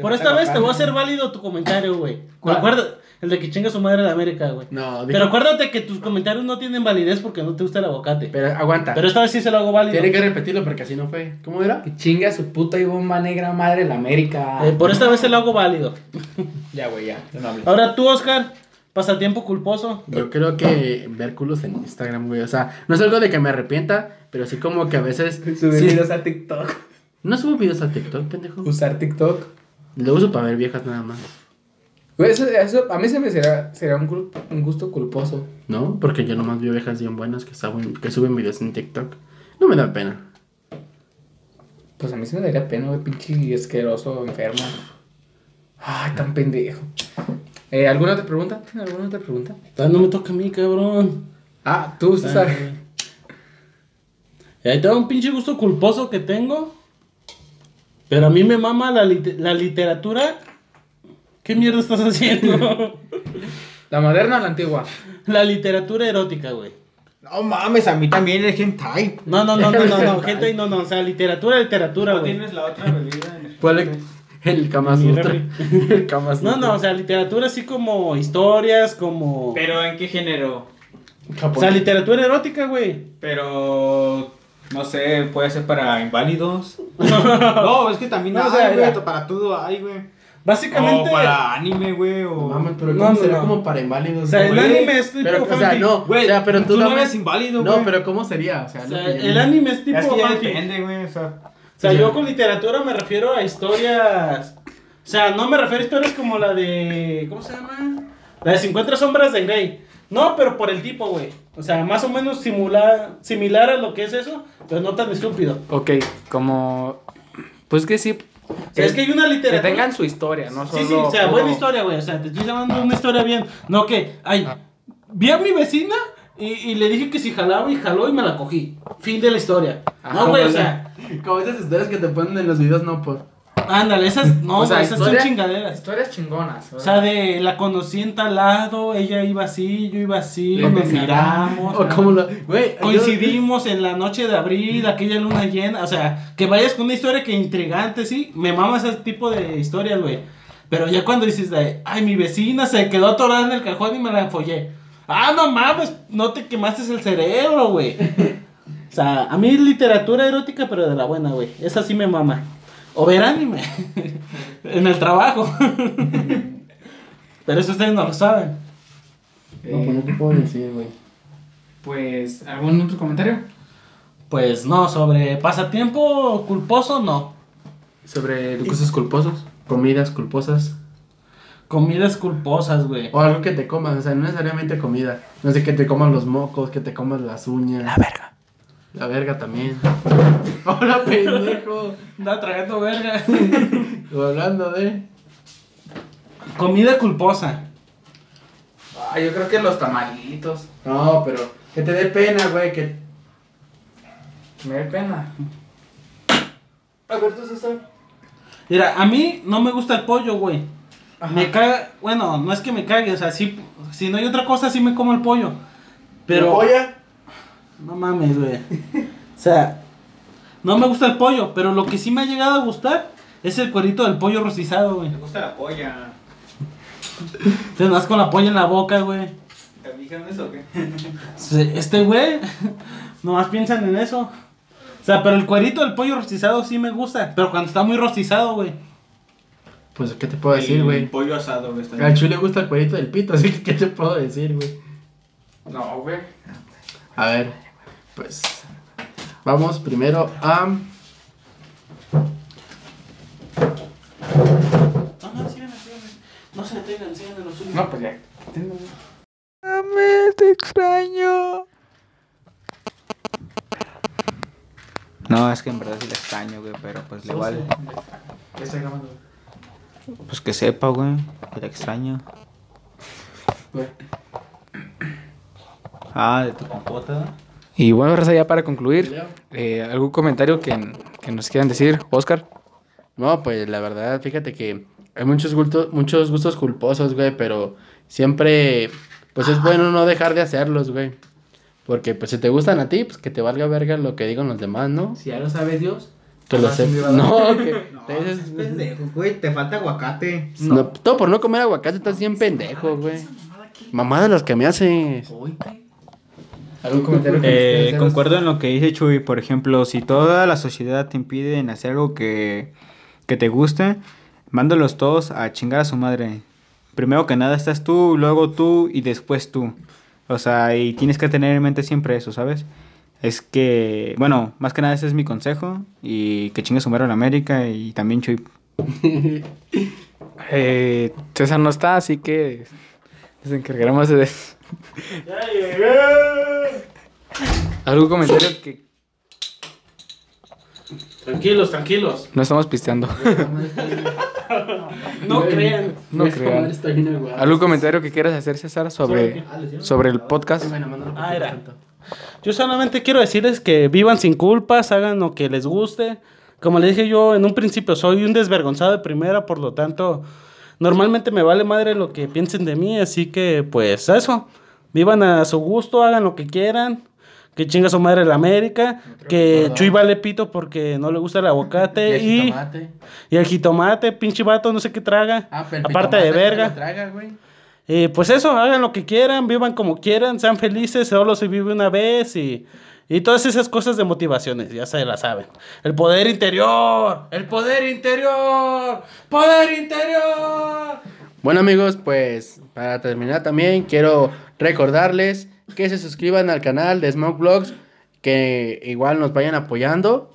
Speaker 3: Por esta vez te voy a hacer válido tu comentario, güey.
Speaker 6: ¿Cuál?
Speaker 3: Acuerda, el de que chinga su madre de América, güey.
Speaker 4: No, dijo-
Speaker 3: Pero acuérdate que tus comentarios no tienen validez porque no te gusta el aguacate.
Speaker 4: Pero aguanta.
Speaker 3: Pero esta vez sí se lo hago válido.
Speaker 4: Tiene que repetirlo porque así no fue. ¿Cómo era?
Speaker 6: Que chingue a su puta y bomba negra madre de la América.
Speaker 3: Eh, por esta vez se lo hago válido.
Speaker 6: Ya, güey, ya. No hablo.
Speaker 3: Ahora tú, Oscar, pasatiempo culposo.
Speaker 4: Yo creo que ver culos en Instagram, güey. O sea, no es algo de que me arrepienta, pero sí como que a veces.
Speaker 6: Subir
Speaker 4: sí.
Speaker 6: videos a TikTok.
Speaker 4: No subo videos a TikTok, pendejo.
Speaker 6: Usar TikTok.
Speaker 4: Lo uso para ver viejas nada más.
Speaker 6: Güey, eso, eso a mí se me será, será un, un gusto culposo.
Speaker 4: ¿No? Porque yo nomás veo viejas bien buenas que, saben, que suben videos en TikTok. No me da pena.
Speaker 6: Pues a mí se me daría pena, güey, pinche asqueroso, enfermo. Ay, tan pendejo. Eh, ¿Alguna otra pregunta? ¿Tienes alguna otra pregunta?
Speaker 3: Ah, No me toca a mí, cabrón.
Speaker 6: Ah, tú, César.
Speaker 3: Y ahí tengo un pinche gusto culposo que tengo. Pero a mí me mama la, lit- la literatura. ¿Qué mierda estás haciendo?
Speaker 6: ¿La moderna o la antigua?
Speaker 3: la literatura erótica, güey.
Speaker 5: No mames, a mí también el hentai.
Speaker 3: No, no, no, no, no, no, gente, no, no, o sea, literatura, literatura, güey.
Speaker 5: la otra bebida?
Speaker 4: ¿Cuál es? El Kama Sutra. El Kama Sutra.
Speaker 3: No, no, o sea, literatura así como historias, como...
Speaker 5: ¿Pero en qué género?
Speaker 3: O sea, literatura erótica, güey.
Speaker 5: Pero no sé, puede ser para inválidos. no, es que también
Speaker 3: No,
Speaker 5: hay,
Speaker 3: o sea,
Speaker 5: güey, para todo hay, güey.
Speaker 3: Básicamente...
Speaker 5: O para anime, güey,
Speaker 4: No
Speaker 5: o
Speaker 4: mames, pero
Speaker 3: No,
Speaker 4: ¿cómo
Speaker 3: no,
Speaker 4: sería
Speaker 3: no.
Speaker 4: como para inválidos?
Speaker 3: O sea, el
Speaker 4: güey?
Speaker 3: anime es tipo
Speaker 4: Pero, o sea,
Speaker 3: fanfic.
Speaker 4: no.
Speaker 5: Güey,
Speaker 4: o sea, pero tú,
Speaker 5: tú no
Speaker 4: dame-
Speaker 5: eres inválido, güey.
Speaker 4: No, pero ¿cómo sería? O sea,
Speaker 3: O sea, el
Speaker 4: no-
Speaker 3: anime es tipo
Speaker 5: es que ya depende, güey, o sea.
Speaker 3: O sea, yo con literatura me refiero a historias. O sea, no me refiero a historias como la de. ¿Cómo se llama? La de 50 sombras de Grey. No, pero por el tipo, güey. O sea, más o menos simula- similar a lo que es eso, pero no tan estúpido.
Speaker 6: Ok, como... Pues que sí.
Speaker 3: O sea, es que hay una
Speaker 6: Que
Speaker 3: literatura.
Speaker 6: tengan su historia, no solo...
Speaker 3: Sí, sí, o sea,
Speaker 6: puro-
Speaker 3: buena historia, güey. O sea, te estoy llamando una historia bien. No que, ay, vi a mi vecina y, y le dije que si jalaba y jaló y me la cogí. Fin de la historia.
Speaker 6: Ah,
Speaker 3: no, güey, o sea.
Speaker 4: Como esas historias que te ponen en los videos, no por.
Speaker 3: Ándale, esas, no,
Speaker 6: O sea,
Speaker 3: güey, esas
Speaker 6: historia-
Speaker 3: son chingaderas.
Speaker 6: Historias chingonas.
Speaker 3: O sea, de la conocí en tal lado, ella iba así, yo iba así,
Speaker 6: Le
Speaker 3: nos miramos.
Speaker 4: O como. Güey, yo-
Speaker 3: Coincidimos en la noche de abril, aquella luna llena. O sea, que vayas con una historia que intrigante, sí. Me mama ese tipo de historias, güey. Pero ya cuando dices, de, ay, mi vecina se quedó atorada en el cajón y me la follé. Ah, no mames, no te quemaste el cerebro, güey. O sea, a mí literatura erótica, pero de la buena, güey. Esa sí me mama. O ver anime. en el trabajo. pero eso ustedes no lo saben.
Speaker 4: No, pues no te puedo decir, güey.
Speaker 6: Pues, ¿algún otro comentario?
Speaker 3: Pues no, sobre pasatiempo culposo, no.
Speaker 4: Sobre cosas culposos, comidas culposas.
Speaker 3: Comidas culposas, güey.
Speaker 4: O algo que te comas, o sea, no necesariamente comida. No sé, que te comas los mocos, que te comas las uñas. La verga. La verga también. Hola, pendejo.
Speaker 3: Anda tragando verga.
Speaker 4: O hablando de.
Speaker 3: Comida culposa.
Speaker 6: Ah, yo creo que los tamalitos.
Speaker 4: No, pero que te dé pena, güey. Que...
Speaker 6: Me da pena.
Speaker 4: A ver, tú, César.
Speaker 3: Mira, a mí no me gusta el pollo, güey. Me caga, bueno, no es que me cague, o sea, sí, si no hay otra cosa, sí me como el pollo. Pero,
Speaker 4: ¿Polla?
Speaker 3: No mames, güey. O sea, no me gusta el pollo, pero lo que sí me ha llegado a gustar es el cuerito del pollo rostizado, güey.
Speaker 5: Me gusta la polla.
Speaker 3: Te das con la polla en la boca, güey.
Speaker 5: ¿Te dijeron eso o qué?
Speaker 3: Este güey, nomás piensan en eso. O sea, pero el cuerito del pollo rostizado sí me gusta, pero cuando está muy rostizado, güey.
Speaker 4: Pues, ¿qué te puedo decir, güey?
Speaker 5: Pollo asado, güey. está
Speaker 4: Al Chuy le gusta el cuerito del pito, así que, ¿qué te puedo decir, güey?
Speaker 6: No, güey.
Speaker 4: A ver, pues. Vamos primero a.
Speaker 3: No, no, síganme, síganme. No se detengan, síganme los suyos.
Speaker 6: No, pues ya.
Speaker 5: No, es que en verdad sí la extraño, güey, pero pues le vale.
Speaker 6: Ya estoy grabando.
Speaker 5: Pues que sepa, güey, que la extraño.
Speaker 4: Güey.
Speaker 5: Ah, de tu compota.
Speaker 6: Y bueno, Raza, ya para concluir, eh, ¿algún comentario que, que nos quieran decir, Oscar?
Speaker 4: No, pues la verdad, fíjate que hay muchos gustos, muchos gustos culposos, güey, pero siempre, pues es bueno no dejar de hacerlos, güey. Porque, pues, si te gustan a ti, pues que te valga verga lo que digan los demás, ¿no?
Speaker 6: Si ya lo sabe Dios.
Speaker 4: Que lo sé. No, que.
Speaker 5: No,
Speaker 4: te dices-
Speaker 5: pendejo, güey, te falta aguacate.
Speaker 4: no, todo por no comer aguacate estás bien pendejo, güey. Mamá de las que me haces.
Speaker 6: ¿Algún comentario que
Speaker 5: Eh, concuerdo en lo que dice Chuy, por ejemplo, si toda la sociedad te impide en hacer algo que, que te guste, mándalos todos a chingar a su madre. Primero que nada estás tú, luego tú y después tú. O sea, y tienes que tener en mente siempre eso, ¿sabes? Es que, bueno, más que nada ese es mi consejo y que chingue su madre la América y también Chuy.
Speaker 6: Eh, César no está, así que nos encargaremos de... ¿Algún comentario que
Speaker 3: Tranquilos, tranquilos.
Speaker 6: no estamos pisteando?
Speaker 3: No crean.
Speaker 6: No crean. ¿Algún comentario que quieras hacer, César, sobre, sobre el podcast?
Speaker 3: Ah, era.
Speaker 4: tanto.
Speaker 3: Yo solamente quiero decirles que vivan sin culpas, hagan lo que les guste. Como le dije yo en un principio, soy un desvergonzado de primera, por lo tanto, normalmente me vale madre lo que piensen de mí, así que pues eso, vivan a su gusto, hagan lo que quieran. Que chinga su madre la América, que Chuy vale pito porque no le gusta el aguacate
Speaker 4: Y el
Speaker 3: y,
Speaker 4: jitomate.
Speaker 3: y el jitomate, pinche vato, no sé qué traga,
Speaker 4: Ah, pero el
Speaker 3: aparte de verga.
Speaker 4: traga, güey.
Speaker 3: Eh, pues eso, hagan lo que quieran, vivan como quieran, sean felices, solo se vive una vez y, y todas esas cosas de motivaciones, ya se las saben. El poder interior, el poder interior, poder interior.
Speaker 4: Bueno amigos, pues para terminar también quiero recordarles que se suscriban al canal de Smoke Vlogs, que igual nos vayan apoyando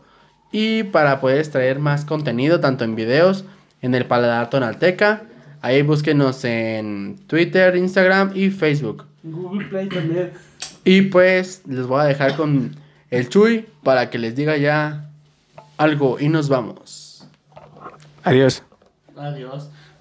Speaker 4: y para poder traer más contenido tanto en videos en el Paladar Tonalteca. Ahí búsquenos en Twitter, Instagram y Facebook.
Speaker 3: Google Play también.
Speaker 4: Y pues les voy a dejar con el Chuy para que les diga ya algo y nos vamos.
Speaker 6: Adiós.
Speaker 3: Adiós.